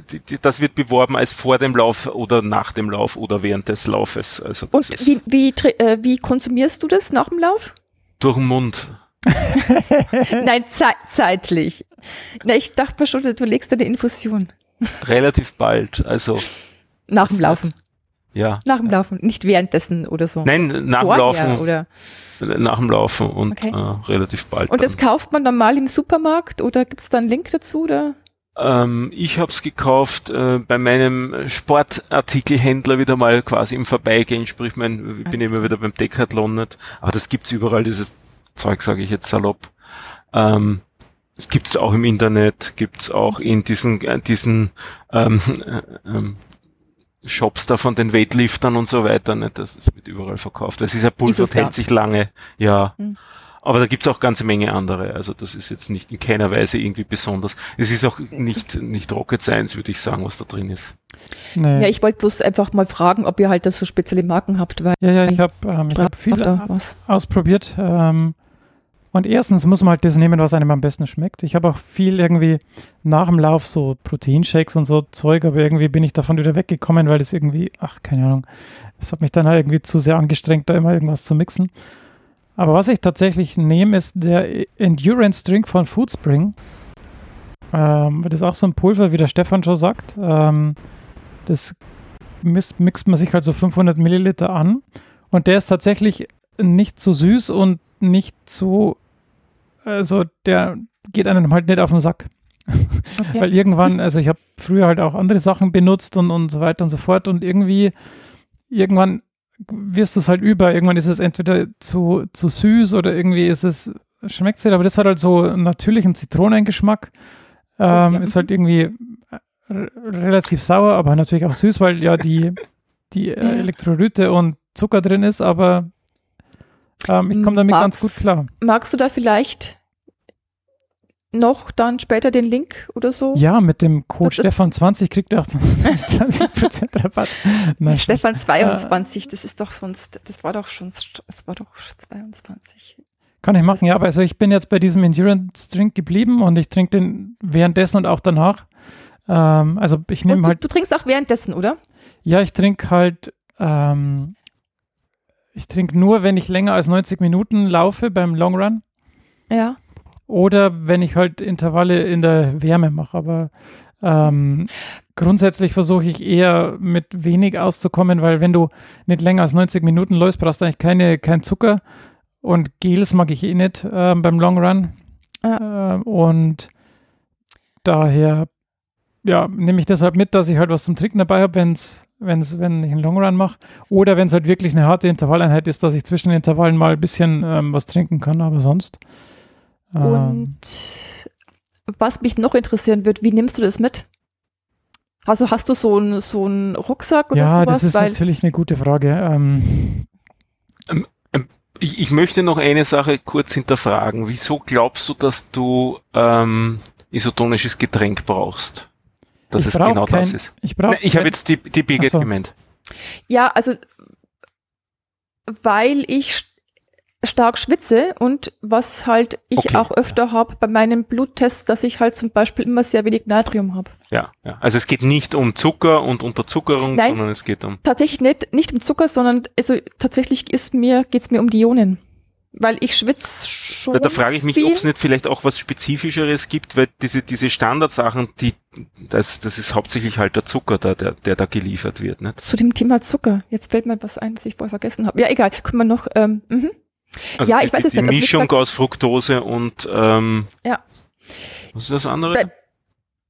das wird beworben als vor dem Lauf oder nach dem Lauf oder während des Laufes. Also Und wie, wie, äh, wie konsumierst du das nach dem Lauf? Durch den Mund. Nein, ze zeitlich. Na, ich dachte mir schon, du legst eine Infusion. Relativ bald, also. Nach dem Laufen. Ja. Nach dem Laufen, nicht währenddessen oder so. Nein, nach dem Laufen. Oder? Nach dem Laufen und okay. äh, relativ bald. Und das dann. kauft man dann mal im Supermarkt oder gibt es da einen Link dazu? Oder? Ähm, ich habe es gekauft äh, bei meinem Sportartikelhändler wieder mal quasi im Vorbeigehen, sprich mein, ich bin immer wieder beim Decathlon nicht, aber das gibt's überall, dieses Zeug, sage ich jetzt salopp. Ähm, es gibt's auch im Internet, gibt's auch in diesen, äh, diesen ähm, äh, ähm, Shops da von den Weightliftern und so weiter. Nicht? Das, das wird überall verkauft. Das ist ja Pulver, das hält sich lange. Ja. Mhm. Aber da gibt's auch ganze Menge andere. Also das ist jetzt nicht in keiner Weise irgendwie besonders. Es ist auch nicht, nicht Rocket Science, würde ich sagen, was da drin ist. Nee. Ja, ich wollte bloß einfach mal fragen, ob ihr halt das so spezielle Marken habt. Weil ja, ja, ich habe ähm, hab viel ausprobiert. Ähm, und erstens muss man halt das nehmen, was einem am besten schmeckt. Ich habe auch viel irgendwie nach dem Lauf so Proteinshakes und so Zeug, aber irgendwie bin ich davon wieder weggekommen, weil das irgendwie, ach, keine Ahnung, das hat mich dann halt irgendwie zu sehr angestrengt, da immer irgendwas zu mixen. Aber was ich tatsächlich nehme, ist der Endurance Drink von Foodspring. Ähm, das ist auch so ein Pulver, wie der Stefan schon sagt. Ähm, das mixt man sich halt so 500 Milliliter an. Und der ist tatsächlich nicht zu süß und nicht zu also der geht einem halt nicht auf den Sack. Okay. Weil irgendwann, also ich habe früher halt auch andere Sachen benutzt und, und so weiter und so fort und irgendwie, irgendwann wirst du es halt über. Irgendwann ist es entweder zu, zu süß oder irgendwie ist es, schmeckt es nicht, aber das hat halt so einen natürlichen Zitronengeschmack. Ähm, Ist halt irgendwie relativ sauer, aber natürlich auch süß, weil ja die, die äh, Elektrolyte und Zucker drin ist, aber ähm, ich komme damit magst, ganz gut klar. Magst du da vielleicht noch dann später den Link oder so? Ja, mit dem Code Stefan20 kriegt ihr auch 20% Rabatt. Nein, Stefan 22, das ist doch sonst, das war doch schon, es war doch 22. Kann ich machen, ja, aber also ich bin jetzt bei diesem Endurance Drink geblieben und ich trinke den währenddessen und auch danach. Ähm, also ich nehme halt. Du trinkst auch währenddessen, oder? Ja, ich trinke halt ähm, ich trinke nur, wenn ich länger als 90 Minuten laufe beim Long Run. Ja. Oder wenn ich halt Intervalle in der Wärme mache. Aber ähm, grundsätzlich versuche ich eher mit wenig auszukommen, weil wenn du nicht länger als 90 Minuten läufst, brauchst du eigentlich keine, kein Zucker. Und Gels mag ich eh nicht äh, beim Long Run. Ja. Äh, und daher ja, nehme ich deshalb mit, dass ich halt was zum Trinken dabei habe, wenn's, wenn's, wenn ich einen Long Run mache. Oder wenn es halt wirklich eine harte Intervalleinheit ist, dass ich zwischen den Intervallen mal ein bisschen ähm, was trinken kann, aber sonst. Ähm, Und was mich noch interessieren wird, wie nimmst du das mit? Also hast du so einen so einen Rucksack oder ja, sowas? das ist Weil natürlich eine gute Frage. Ähm, Ich, ich möchte noch eine Sache kurz hinterfragen. Wieso glaubst du, dass du ähm, isotonisches Getränk brauchst? Dass ich es genau kein, das ist. Ich Nein, ich habe jetzt die, die Birgit so. gemeint. ja, also weil ich st- stark schwitze und was halt ich Okay. auch öfter habe bei meinem Bluttest, dass ich halt zum Beispiel immer sehr wenig Natrium habe. Ja, ja. Also es geht nicht um Zucker und Unterzuckerung, Nein. sondern es geht um. Tatsächlich nicht, nicht um Zucker, sondern also tatsächlich ist mir, geht's mir um die Ionen. Weil ich schwitze schon. Da frage ich mich, ob es nicht vielleicht auch was Spezifischeres gibt, weil diese, diese Standardsachen, die, das, das ist hauptsächlich halt der Zucker, da, der, der da geliefert wird. Nicht? Zu dem Thema Zucker. Jetzt fällt mir was ein, das ich vorher vergessen habe. Ja, egal. Können wir noch. Ähm, mhm. Also Ja, die, ich weiß die, es die nicht. Also wie Mischung gesagt- aus Fructose und ähm, Ja. was ist das andere? Bei-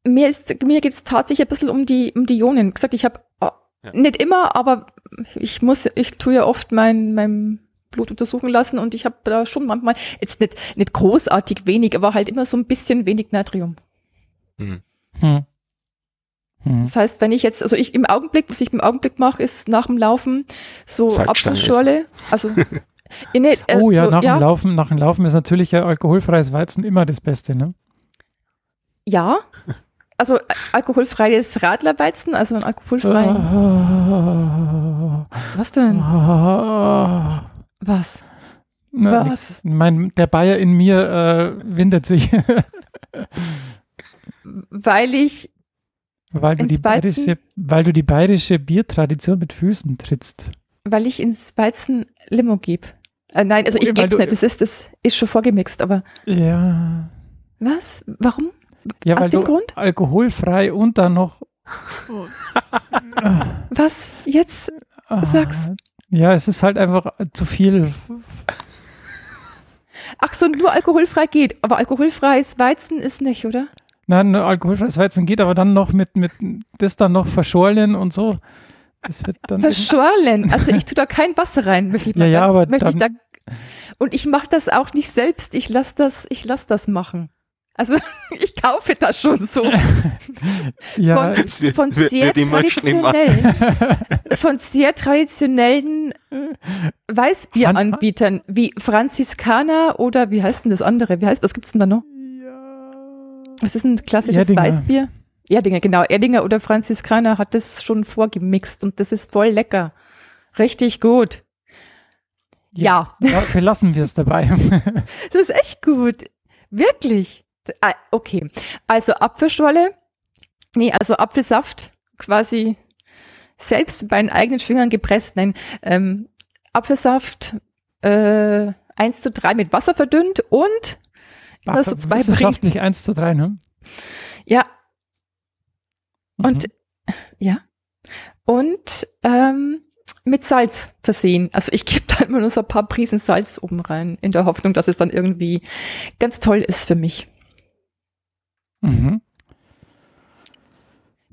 Mir ist, mir geht's tatsächlich ein bisschen um die, um die Ionen. Gesagt, ich habe Ja. nicht immer, aber ich muss, ich tue ja oft mein, mein Blut untersuchen lassen und ich habe da schon manchmal jetzt nicht, nicht großartig wenig, aber halt immer so ein bisschen wenig Natrium. Hm. Hm. Hm. Das heißt, wenn ich jetzt, also ich im Augenblick, was ich im Augenblick mache, ist nach dem Laufen so Apfelschorle, also in, ne, äh, Oh ja, so, nach ja, dem Laufen, nach dem Laufen ist natürlich ein alkoholfreies Weizen immer das Beste, ne? ja. Also äh, alkoholfreies Radlerweizen, also ein alkoholfreien. Ah, Was denn? ah, Was? na, Was? Mein, der Bayer in mir äh, windet sich, Weil ich, weil du, die bayerische, weil du die bayerische Biertradition mit Füßen trittst. weil ich ins Weizen Limo gebe. Äh, nein, also Oh, ich gebe es nicht. Das ist, das ist schon vorgemixt, aber Ja, was? Warum? ja Aus weil dem du Grund? alkoholfrei und dann noch Was? Jetzt? ah, Sag's. Ja, es ist halt einfach zu viel. Ach so, nur alkoholfrei geht. Aber alkoholfreies Weizen ist nicht, oder? Nein, nur alkoholfreies Weizen geht, aber dann noch mit, mit das dann noch verschorlen und so. Das wird dann. Verschorlen. Also ich tue da kein Wasser rein. Möchte ich Ja, mal ja, ganz- aber möchte ich da, und ich mache das auch nicht selbst. Ich lasse das, ich lass das machen. Also ich kaufe das schon so. ja, von- Von sehr traditionellen, von sehr traditionellen Weißbieranbietern wie Franziskaner oder wie heißt denn das andere? Wie heißt, was gibt's denn da noch? Was ist ein klassisches Erdinger. Weißbier? Erdinger, genau. Erdinger oder Franziskaner hat das schon vorgemixt und das ist voll lecker. Richtig gut. Ja, ja, verlassen wir es dabei. das ist echt gut. Wirklich. Ah, Okay. Also Apfelschorle. Nee, also Apfelsaft quasi selbst bei den eigenen Fingern gepresst. Nein, ähm, Apfelsaft äh, 1 zu 3 mit Wasser verdünnt und immer so zwei Wissenschaftlich 1 zu 3, ne? Ja, Mhm. Und ja. Und ähm, mit Salz versehen. Also ich gebe da immer nur so ein paar Prisen Salz oben rein, in der Hoffnung, dass es dann irgendwie ganz toll ist für mich. Mhm.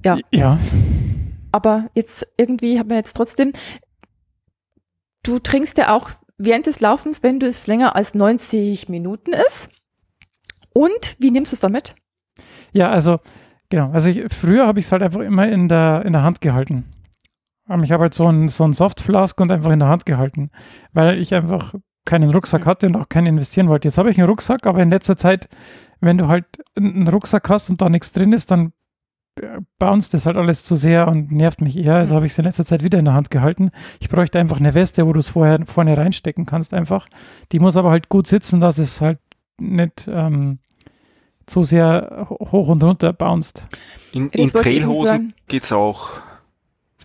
Ja. Ja. Aber jetzt irgendwie haben wir jetzt trotzdem, du trinkst ja auch während des Laufens, wenn du es länger als 90 Minuten ist. Und wie nimmst du es damit? Ja, also, genau. Also ich, früher habe ich es halt einfach immer in der, in der Hand gehalten. Ähm, Ich habe halt so ein, so ein Softflask und einfach in der Hand gehalten, weil ich einfach keinen Rucksack Mhm. hatte und auch keinen investieren wollte. Jetzt habe ich einen Rucksack, aber in letzter Zeit, wenn du halt einen Rucksack hast und da nichts drin ist, dann äh, bounced das halt alles zu sehr und nervt mich eher. Also habe ich es in letzter Zeit wieder in der Hand gehalten. Ich bräuchte einfach eine Weste, wo du es vorher vorne reinstecken kannst einfach. Die muss aber halt gut sitzen, dass es halt nicht ähm, zu sehr ho- hoch und runter bounced. In, in Trailhosen hören. geht's auch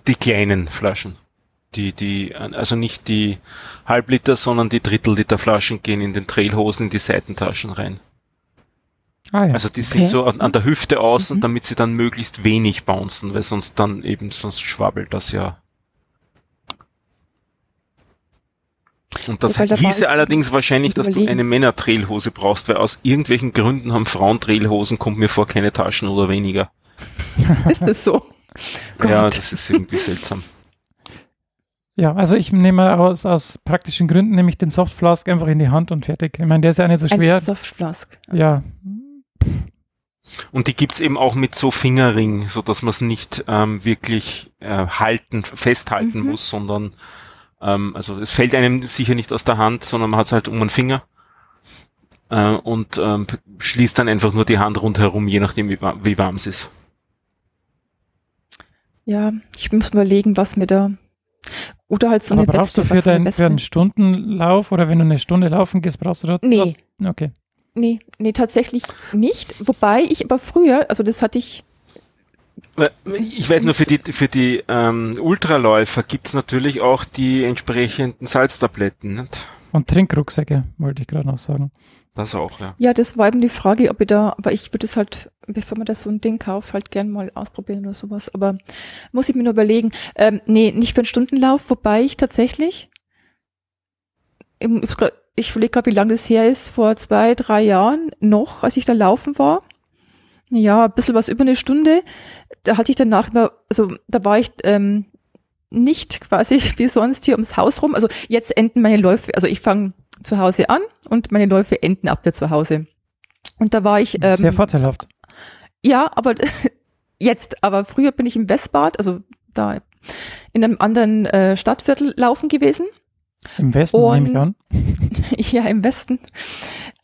die kleinen Flaschen. Die, die, also nicht die Halbliter, sondern die Drittelliter Flaschen gehen in den Trailhosen in die Seitentaschen rein. Ah ja. Also die Okay. sind so an, an der Hüfte außen, Mhm. damit sie dann möglichst wenig bouncen, weil sonst dann eben, sonst schwabbelt das ja. Und das Wobei, da hieße allerdings wahrscheinlich, dass du überlegen. eine Männer-Trailhose brauchst, weil aus irgendwelchen Gründen haben Frauen Trailhosen, kommt mir vor, keine Taschen oder weniger. ist das so? Ja, Gott. das ist irgendwie seltsam. Ja, also ich nehme aus, aus praktischen Gründen nehme ich den Softflask einfach in die Hand und fertig. Ich meine, der ist ja nicht so schwer. Ein Softflask. Ja, Und die gibt's eben auch mit so Fingerring, so dass man es nicht ähm, wirklich äh, halten, festhalten Mhm. muss, sondern ähm, also es fällt einem sicher nicht aus der Hand, sondern man hat es halt um den Finger äh, und ähm, schließt dann einfach nur die Hand rundherum, je nachdem wie, wa- wie warm es ist. Ja, ich muss mal überlegen, was mir da. Oder halt so aber eine brauchst Weste. du für, dein, für einen. Stundenlauf oder wenn du eine Stunde laufen gehst, brauchst du dort Nee. was? Okay. Nee, nee, tatsächlich nicht. Wobei ich aber früher, also das hatte ich, Weil, Ich weiß nur, für die, für die ähm, Ultraläufer gibt's natürlich auch die entsprechenden Salztabletten. Nicht? Und Trinkrucksäcke, wollte ich gerade noch sagen. Das auch, ja. ja, das war eben die Frage, ob ich da, aber ich würde es halt, bevor man da so ein Ding kauft, halt gern mal ausprobieren oder sowas. Aber muss ich mir nur überlegen. Ähm, nee, nicht für einen Stundenlauf, wobei ich tatsächlich, im- ich überlege gerade, wie lange das her ist, vor zwei, drei Jahren noch, als ich da laufen war. Ja, ein bisschen was über eine Stunde. Da hatte ich danach immer, also da war ich ähm, nicht quasi wie sonst hier ums Haus rum. Also jetzt enden meine Läufe, also ich fange zu Hause an und meine Läufe enden ab wieder zu Hause. Und da war ich, ähm, Sehr vorteilhaft. ja, aber jetzt, aber früher bin ich im Westbad, also da in einem anderen äh, Stadtviertel laufen gewesen. Im Westen Und- nehme ich an. ja, im Westen.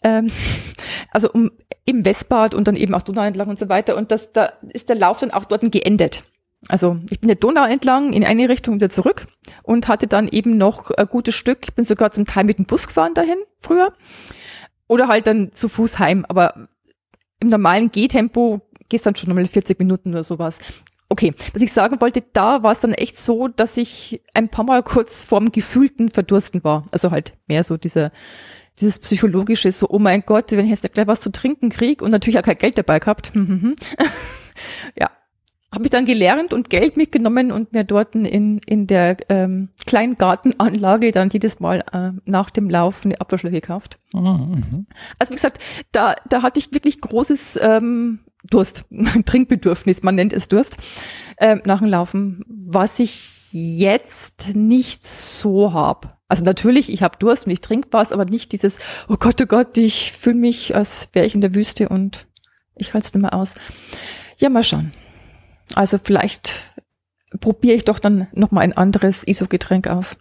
Ähm, also um, im Westbad und dann eben auch Donau entlang und so weiter. Und das, da ist der Lauf dann auch dort geendet. Also ich bin der Donau entlang in eine Richtung wieder zurück und hatte dann eben noch ein gutes Stück. Ich bin sogar zum Teil mit dem Bus gefahren dahin früher. Oder halt dann zu Fuß heim. Aber im normalen Gehtempo gehst dann schon nochmal 40 Minuten oder sowas. Okay, was ich sagen wollte, da war es dann echt so, dass ich ein paar Mal kurz vorm gefühlten Verdursten war. Also halt mehr so dieser, dieses psychologische, so, oh mein Gott, wenn ich jetzt gleich was zu trinken krieg und natürlich auch kein Geld dabei gehabt. ja, habe ich dann gelernt und Geld mitgenommen und mir dort in, in der ähm, kleinen Gartenanlage dann jedes Mal äh, nach dem Lauf eine Apfelschläge gekauft. Mhm. Also wie gesagt, da, da hatte ich wirklich großes ähm, Durst, Trinkbedürfnis, man nennt es Durst, ähm, nach dem Laufen, was ich jetzt nicht so hab. Also natürlich, ich habe Durst und ich trinke was, aber nicht dieses, oh Gott, oh Gott, ich fühle mich, als wäre ich in der Wüste und ich halte es nicht mehr aus. Ja, mal schauen. Also vielleicht probiere ich doch dann nochmal ein anderes ISO-Getränk aus.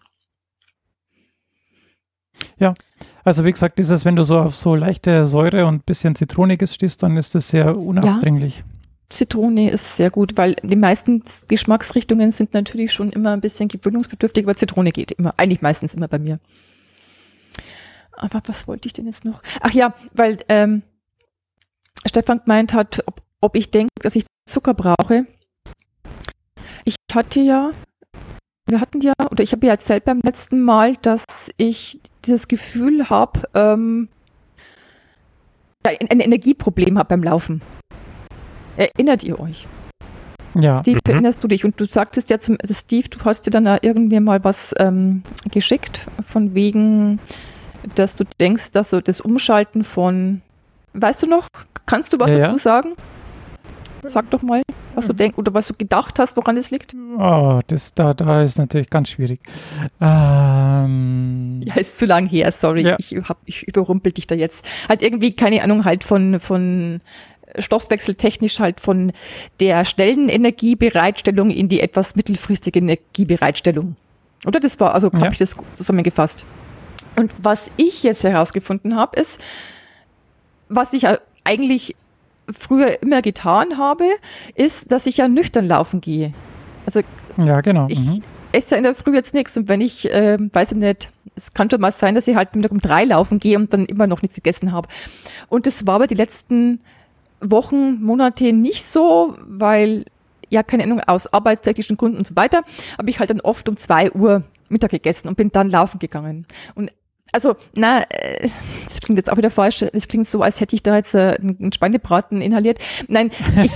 Also wie gesagt, dieses, wenn du so auf so leichte Säure und bisschen Zitroniges stehst, dann ist das sehr unaufdringlich. Zitrone ist sehr gut, weil die meisten Geschmacksrichtungen sind natürlich schon immer ein bisschen gewöhnungsbedürftig, aber Zitrone geht immer, eigentlich meistens immer bei mir. Aber was wollte ich denn jetzt noch? Ach ja, weil ähm, Stefan gemeint hat, ob, ob ich denke, dass ich Zucker brauche. Ich hatte ja, wir hatten ja, oder ich habe ja erzählt beim letzten Mal, dass ich dieses Gefühl habe, ähm, ja, ein Energieproblem habe beim Laufen. Erinnert ihr euch? Ja, Steve, Mhm. erinnerst du dich? Und du sagtest ja zum also Steve, du hast dir dann da irgendwie mal was ähm, geschickt, von wegen, dass du denkst, dass so das Umschalten von, weißt du noch, kannst du was Ja, ja. dazu sagen? Sag doch mal, was du denkst oder was du gedacht hast, woran es liegt. oh, das da, da ist natürlich ganz schwierig. Ähm, Ja, ist zu lang her, sorry, Ja. ich, hab, ich überrumpel dich da jetzt. Halt irgendwie, keine Ahnung, halt von, von stoffwechseltechnisch halt von der schnellen Energiebereitstellung in die etwas mittelfristige Energiebereitstellung. Oder das war, also Ja. habe ich das gut zusammengefasst. Und was ich jetzt herausgefunden habe, ist, was ich ja eigentlich früher immer getan habe, ist, dass ich ja nüchtern laufen gehe. Also ja, genau. ich mhm. esse ja in der Früh jetzt nichts und wenn ich, ähm, weiß ich nicht, es kann schon mal sein, dass ich halt um drei laufen gehe und dann immer noch nichts gegessen habe. Und das war aber die letzten Wochen, Monate nicht so, weil, ja, keine Ahnung, aus arbeitstechnischen Gründen und so weiter, habe ich halt dann oft um zwei Uhr Mittag gegessen und bin dann laufen gegangen. Und also, na, äh, das klingt jetzt auch wieder falsch. Das klingt so, als hätte ich da jetzt äh, einen Schweinebraten inhaliert. Nein, ich,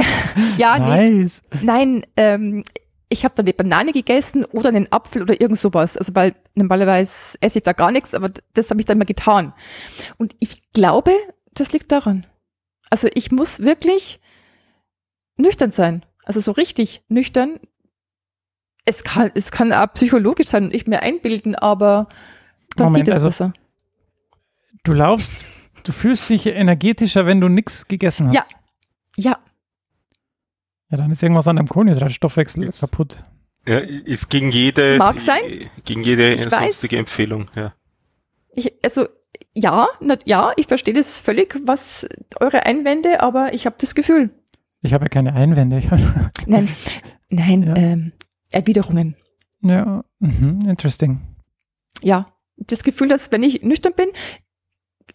ja, nee, Nice. Nein, ähm, ich habe dann eine Banane gegessen oder einen Apfel oder irgend sowas. Also weil normalerweise esse ich da gar nichts, aber das habe ich dann mal getan. Und ich glaube, das liegt daran. Also ich muss wirklich nüchtern sein. Also so richtig nüchtern. Es kann, es kann auch psychologisch sein und ich mir einbilden, aber dann Moment, geht es also- besser. Du laufst, du fühlst dich energetischer, wenn du nichts gegessen hast. Ja. Ja, Ja, dann ist irgendwas an deinem Kohlenhydratstoffwechsel Jetzt- kaputt. Ja, ist gegen jede, Mag sein. gegen jede Ich weiß. sonstige Empfehlung, ja. ich, also ja, na, ja, ich verstehe das völlig, was eure Einwände, aber ich habe das Gefühl. Ich habe ja keine Einwände. Nein, nein, Ja. ähm, Erwiderungen. ja, mhm, interesting. Ja, das Gefühl, dass wenn ich nüchtern bin,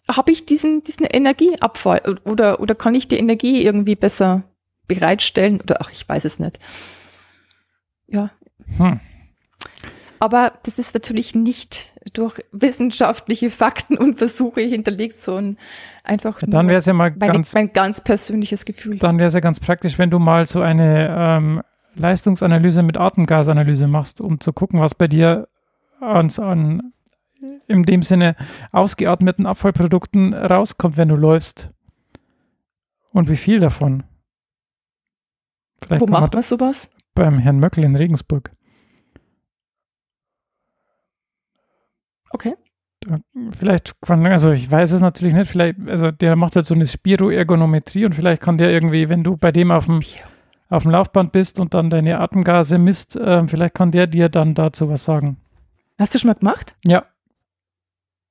habe ich diesen, diesen Energieabfall oder, oder kann ich die Energie irgendwie besser bereitstellen oder ach, ich weiß es nicht. Ja, Hm. aber das ist natürlich nicht durch wissenschaftliche Fakten und Versuche hinterlegt, sondern einfach Ja, dann nur wäre es ja mal meine, ganz, mein ganz persönliches Gefühl. dann wäre es ja ganz praktisch, wenn du mal so eine ähm, Leistungsanalyse mit Atemgasanalyse machst, um zu gucken, was bei dir ans, an in dem Sinne ausgeatmeten Abfallprodukten rauskommt, wenn du läufst. Und wie viel davon? Vielleicht Wo macht man sowas? beim Herrn Möckel in Regensburg. Okay. Vielleicht kann, also ich weiß es natürlich nicht, vielleicht, also der macht halt so eine Spiroergonometrie und vielleicht kann der irgendwie, wenn du bei dem auf dem, auf dem Laufband bist und dann deine Atemgase misst, äh, vielleicht kann der dir dann dazu was sagen. Hast du schon mal gemacht? Ja,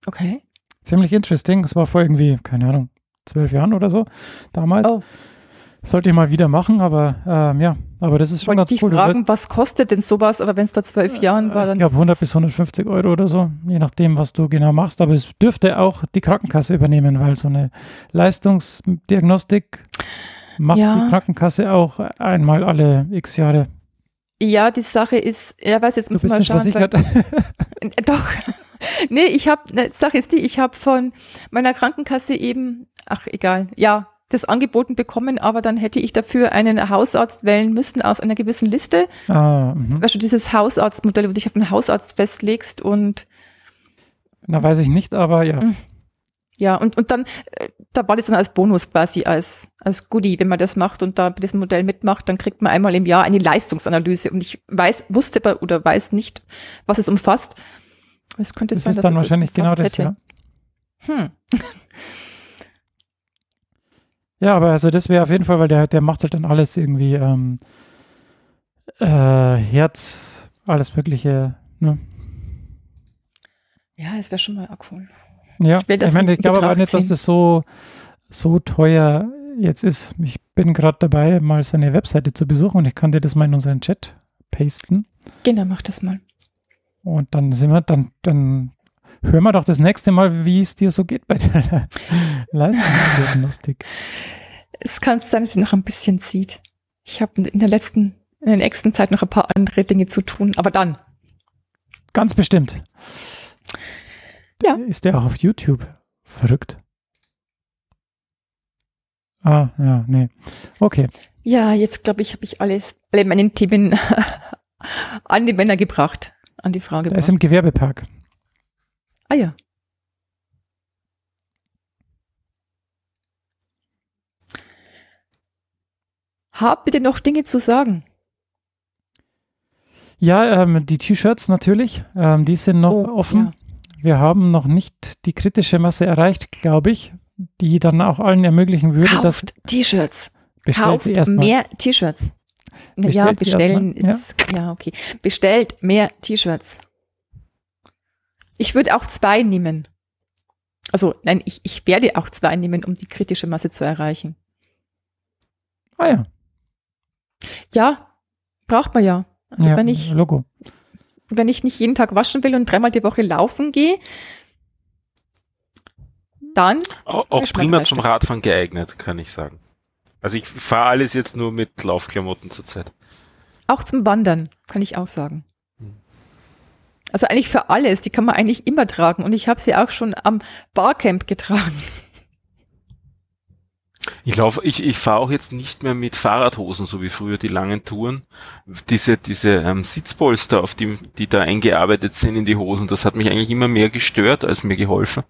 Okay. ziemlich interesting. Das war vor irgendwie, keine Ahnung, zwölf Jahren oder so damals. Oh. Sollte ich mal wieder machen, aber ähm, ja, aber das ist Ich schon wollte ganz dich cool. Fragen, was kostet denn sowas, aber wenn es vor zwölf Jahren war, Ich dann. glaube 100 bis 150 Euro oder so, je nachdem, was du genau machst. Aber es dürfte auch die Krankenkasse übernehmen, weil so eine Leistungsdiagnostik macht Ja. die Krankenkasse auch einmal alle x Jahre. Ja, die Sache ist, ja, weiß jetzt muss man schauen. Weil, Äh, doch. nee, ich habe, ne, Sache ist die, ich habe von meiner Krankenkasse eben, ach egal, ja, das angeboten bekommen, aber dann hätte ich dafür einen Hausarzt wählen müssen aus einer gewissen Liste. ah, mhm. Weißt du, dieses Hausarztmodell, wo du dich auf einen Hausarzt festlegst und Na, weiß ich nicht, aber ja. Mhm. ja, und, und dann, äh, da war das dann als Bonus quasi, als, als Goodie, wenn man das macht und da bei diesem Modell mitmacht, dann kriegt man einmal im Jahr eine Leistungsanalyse und ich weiß, wusste aber oder weiß nicht, was es umfasst. Es könnte Das sein, ist dass dann wahrscheinlich genau das, hätte. ja. Hm. Ja, aber also das wäre auf jeden Fall, weil der, der macht halt dann alles irgendwie ähm, äh, Herz, alles Mögliche. Ne? Ja, das wäre schon mal arg cool. Ja, Ich ich meine, in ich glaube aber nicht, dass das so, so teuer jetzt ist. Ich bin gerade dabei, mal seine Webseite zu besuchen und ich kann dir das mal in unseren Chat pasten. Genau, mach das mal. Und dann sind wir, dann, dann hören wir doch das nächste Mal, wie es dir so geht bei der Leistungsdiagnostik. Es kann sein, dass sie noch ein bisschen zieht. Ich habe in der letzten, in der nächsten Zeit noch ein paar andere Dinge zu tun, aber dann. Ganz bestimmt. Ja. Ist der auch auf YouTube? Verrückt. Ah, ja, nee. Okay. Ja, jetzt glaube ich, habe ich alles, alle meine Themen an die Männer gebracht, an die Frau Der ist im Gewerbepark. Ah ja. Hab bitte noch Dinge zu sagen. Ja, ähm, die T-Shirts natürlich, ähm, die sind noch Oh, offen. Wir haben noch nicht die kritische Masse erreicht, glaube ich, die dann auch allen ermöglichen würde, dass Kauft T-Shirts. bestellt Kauft mehr T-Shirts. Ja, Bestellt sie bestellen erstmal, ist, ja. okay. Bestellt mehr T-Shirts. Ich würde auch zwei nehmen. Also, nein, ich, ich werde auch zwei nehmen, um die kritische Masse zu erreichen. Ah ja, Ja, braucht man ja. Also, ja wenn ich, Logo. wenn ich nicht jeden Tag waschen will und dreimal die Woche laufen gehe, dann, Auch, prima zum. Radfahren geeignet, kann ich sagen. Also ich fahre alles jetzt nur mit Laufklamotten zurzeit. auch zum Wandern, kann ich auch sagen. Also eigentlich für alles, die kann man eigentlich immer tragen. Und ich habe sie auch schon am Barcamp getragen. Ich laufe, ich, ich fahre auch jetzt nicht mehr mit Fahrradhosen, so wie früher die langen Touren. Diese, diese ähm, Sitzpolster, auf die, die da eingearbeitet sind in die Hosen, das hat mich eigentlich immer mehr gestört, als mir geholfen.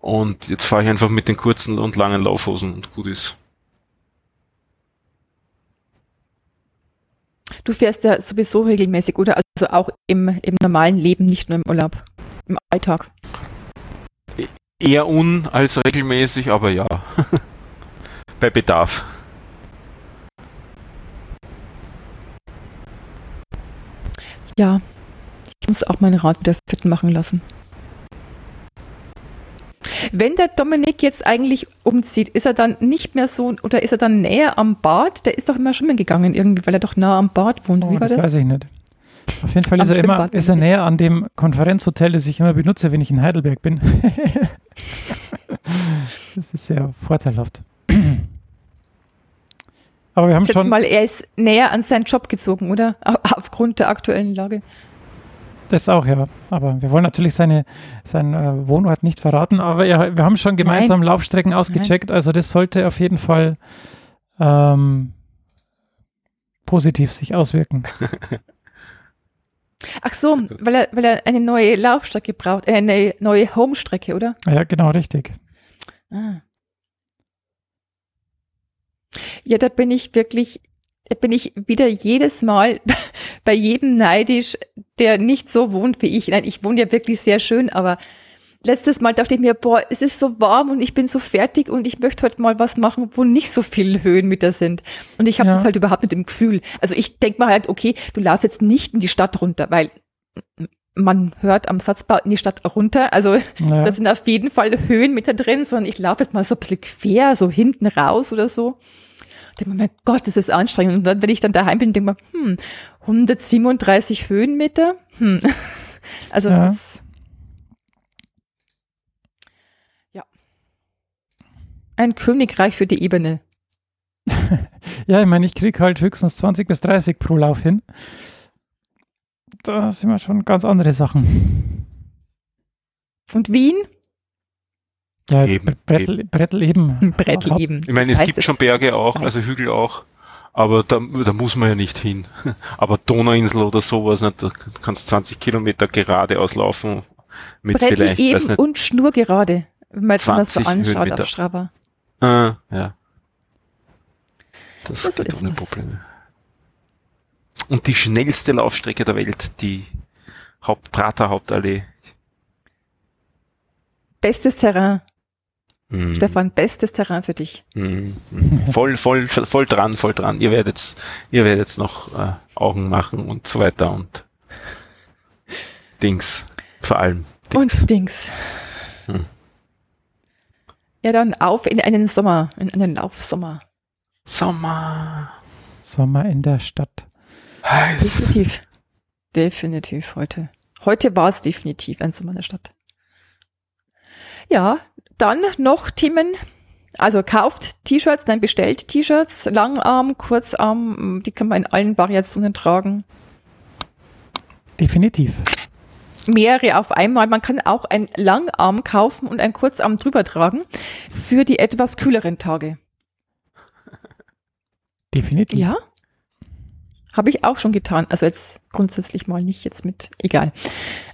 Und jetzt fahre ich einfach mit den kurzen und langen Laufhosen und gut ist. Du fährst ja sowieso regelmäßig, oder? Also auch im, im normalen Leben, nicht nur im Urlaub, im Alltag. Eher un als regelmäßig, aber ja. Bei Bedarf. Ja, ich muss auch mein Rad wieder fit machen lassen. Wenn der Dominik jetzt eigentlich umzieht, ist er dann nicht mehr so oder ist er dann näher am Bad? Der ist doch immer schwimmen gegangen irgendwie, weil er doch nah am Bad wohnt. Oh, Wie war das, das? weiß ich nicht. Auf jeden Fall Am ist er immer ist er näher an dem Konferenzhotel, das ich immer benutze, wenn ich in Heidelberg bin. das ist sehr vorteilhaft. Aber wir haben Ich schon, mal, er ist näher an seinen Job gezogen, oder? Au- Aufgrund der aktuellen Lage. Das auch, ja. Aber wir wollen natürlich seine, seinen äh, Wohnort nicht verraten. Aber ja, wir haben schon gemeinsam Laufstrecken ausgecheckt. Also das sollte auf jeden Fall ähm, positiv sich auswirken. Ach so, weil er, weil er eine neue Laufstrecke braucht, äh, eine neue Homestrecke, oder? Ja, genau, richtig. Ah. Ja, da bin ich wirklich, bin ich wieder jedes Mal bei jedem neidisch, der nicht so wohnt wie ich. Nein, ich wohne ja wirklich sehr schön, aber letztes Mal dachte ich mir, boah, es ist so warm und ich bin so fertig und ich möchte heute mal was machen, wo nicht so viele Höhenmeter sind. Und ich habe Ja. das halt überhaupt mit dem Gefühl. Also ich denke mal halt, okay, du laufst jetzt nicht in die Stadt runter, weil man hört am Satzbau in die Stadt runter. Also Ja. da sind auf jeden Fall Höhenmeter drin, sondern ich laufe jetzt mal so ein bisschen quer, so hinten raus oder so. Denke mir, mein Gott, das ist anstrengend. Und dann, wenn ich dann daheim bin, denke ich mir, hm, 137 Höhenmeter? Hm. Also Ja. das. Ja. Ein Königreich für die Ebene. Ja, ich meine, ich kriege halt höchstens 20 bis 30 pro Lauf hin. Da sind wir schon ganz andere Sachen. Und Wien? Ja, Eben, Brettel, Brettel eben. Brettel eben. Ich meine, es Heißt gibt schon Berge auch, weiß. also Hügel auch, aber da, da muss man ja nicht hin. Aber Donauinsel oder sowas, nicht, da kannst 20 Kilometer geradeaus laufen mit Brettel vielleicht, eben weiß nicht, und schnurgerade, wenn man mal so 20 anschaut Höhenmeter. auf Strava. ah, ja. Das Ja, so geht ist ohne das. Probleme. Und die schnellste Laufstrecke der Welt, die Haupt Prater Hauptallee. Bestes Terrain. Mhm. Stefan, bestes Terrain für dich. Mhm. Voll, voll, voll dran, voll dran. Ihr werdet, ihr werdet noch äh, Augen machen und so weiter und Dings, vor allem Dings. Und Dings. Hm. Ja, dann auf in einen Sommer, in einen Laufsommer. Sommer. Sommer in der Stadt. Heiß. Definitiv. definitiv heute. Heute war es definitiv ein Sommer in der Stadt. Ja, dann noch Themen. Also kauft T-Shirts, nein, bestellt T-Shirts, Langarm, Kurzarm, die kann man in allen Variationen tragen. Definitiv. mehrere auf einmal. Man kann auch ein Langarm kaufen und ein Kurzarm drüber tragen für die etwas kühleren Tage. Definitiv. Ja? Habe ich auch schon getan. Also jetzt grundsätzlich mal nicht jetzt mit, egal.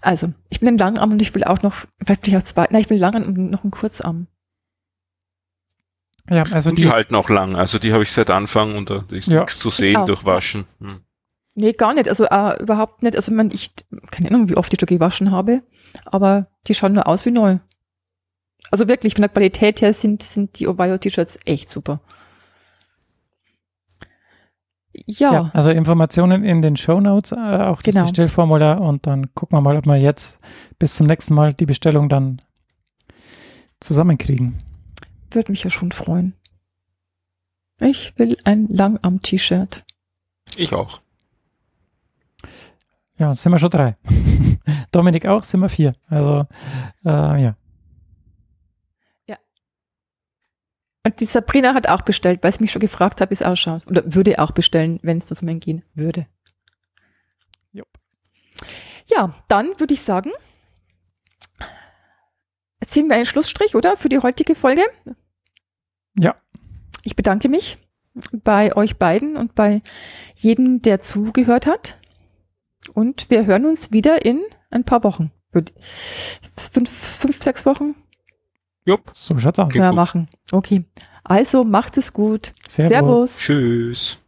Also, ich bin ein Langarm und ich will auch noch, vielleicht will ich auch zwei, nein, ich will Langarm und noch einen Kurzarm. Ja, also Und die, die, halten auch lang. Also die habe ich seit Anfang und da ist Ja. nichts zu sehen auch. durchwaschen. Hm. Nee, gar nicht. Also äh, überhaupt nicht. Also man, ich, keine Ahnung, wie oft ich schon gewaschen habe, aber die schauen nur aus wie neu. Also wirklich, von der Qualität her sind, sind die Ovayo-T-Shirts echt super. Ja, ja, also Informationen in den Show Notes, äh, auch das Genau. Bestellformular und dann gucken wir mal, ob wir jetzt bis zum nächsten Mal die Bestellung dann zusammenkriegen. würde mich ja schon freuen. Ich will ein Langarm-T-Shirt. Ich auch. Ja, sind wir schon drei. Dominik auch, sind wir vier. Also, äh, ja. Und die Sabrina hat auch bestellt, weil sie mich schon gefragt hat, wie es ausschaut. Oder würde auch bestellen, wenn es zusammen gehen würde. Jupp. Ja, dann würde ich sagen, ziehen wir einen Schlussstrich, oder? Für die heutige Folge. Ja. Ich bedanke mich bei euch beiden und bei jedem, der zugehört hat. Und wir hören uns wieder in ein paar Wochen. Fünf, fünf sechs Wochen Jupp. So schaut's aus. Okay. können wir machen. Okay. Also macht es gut. Servus. Servus. Tschüss.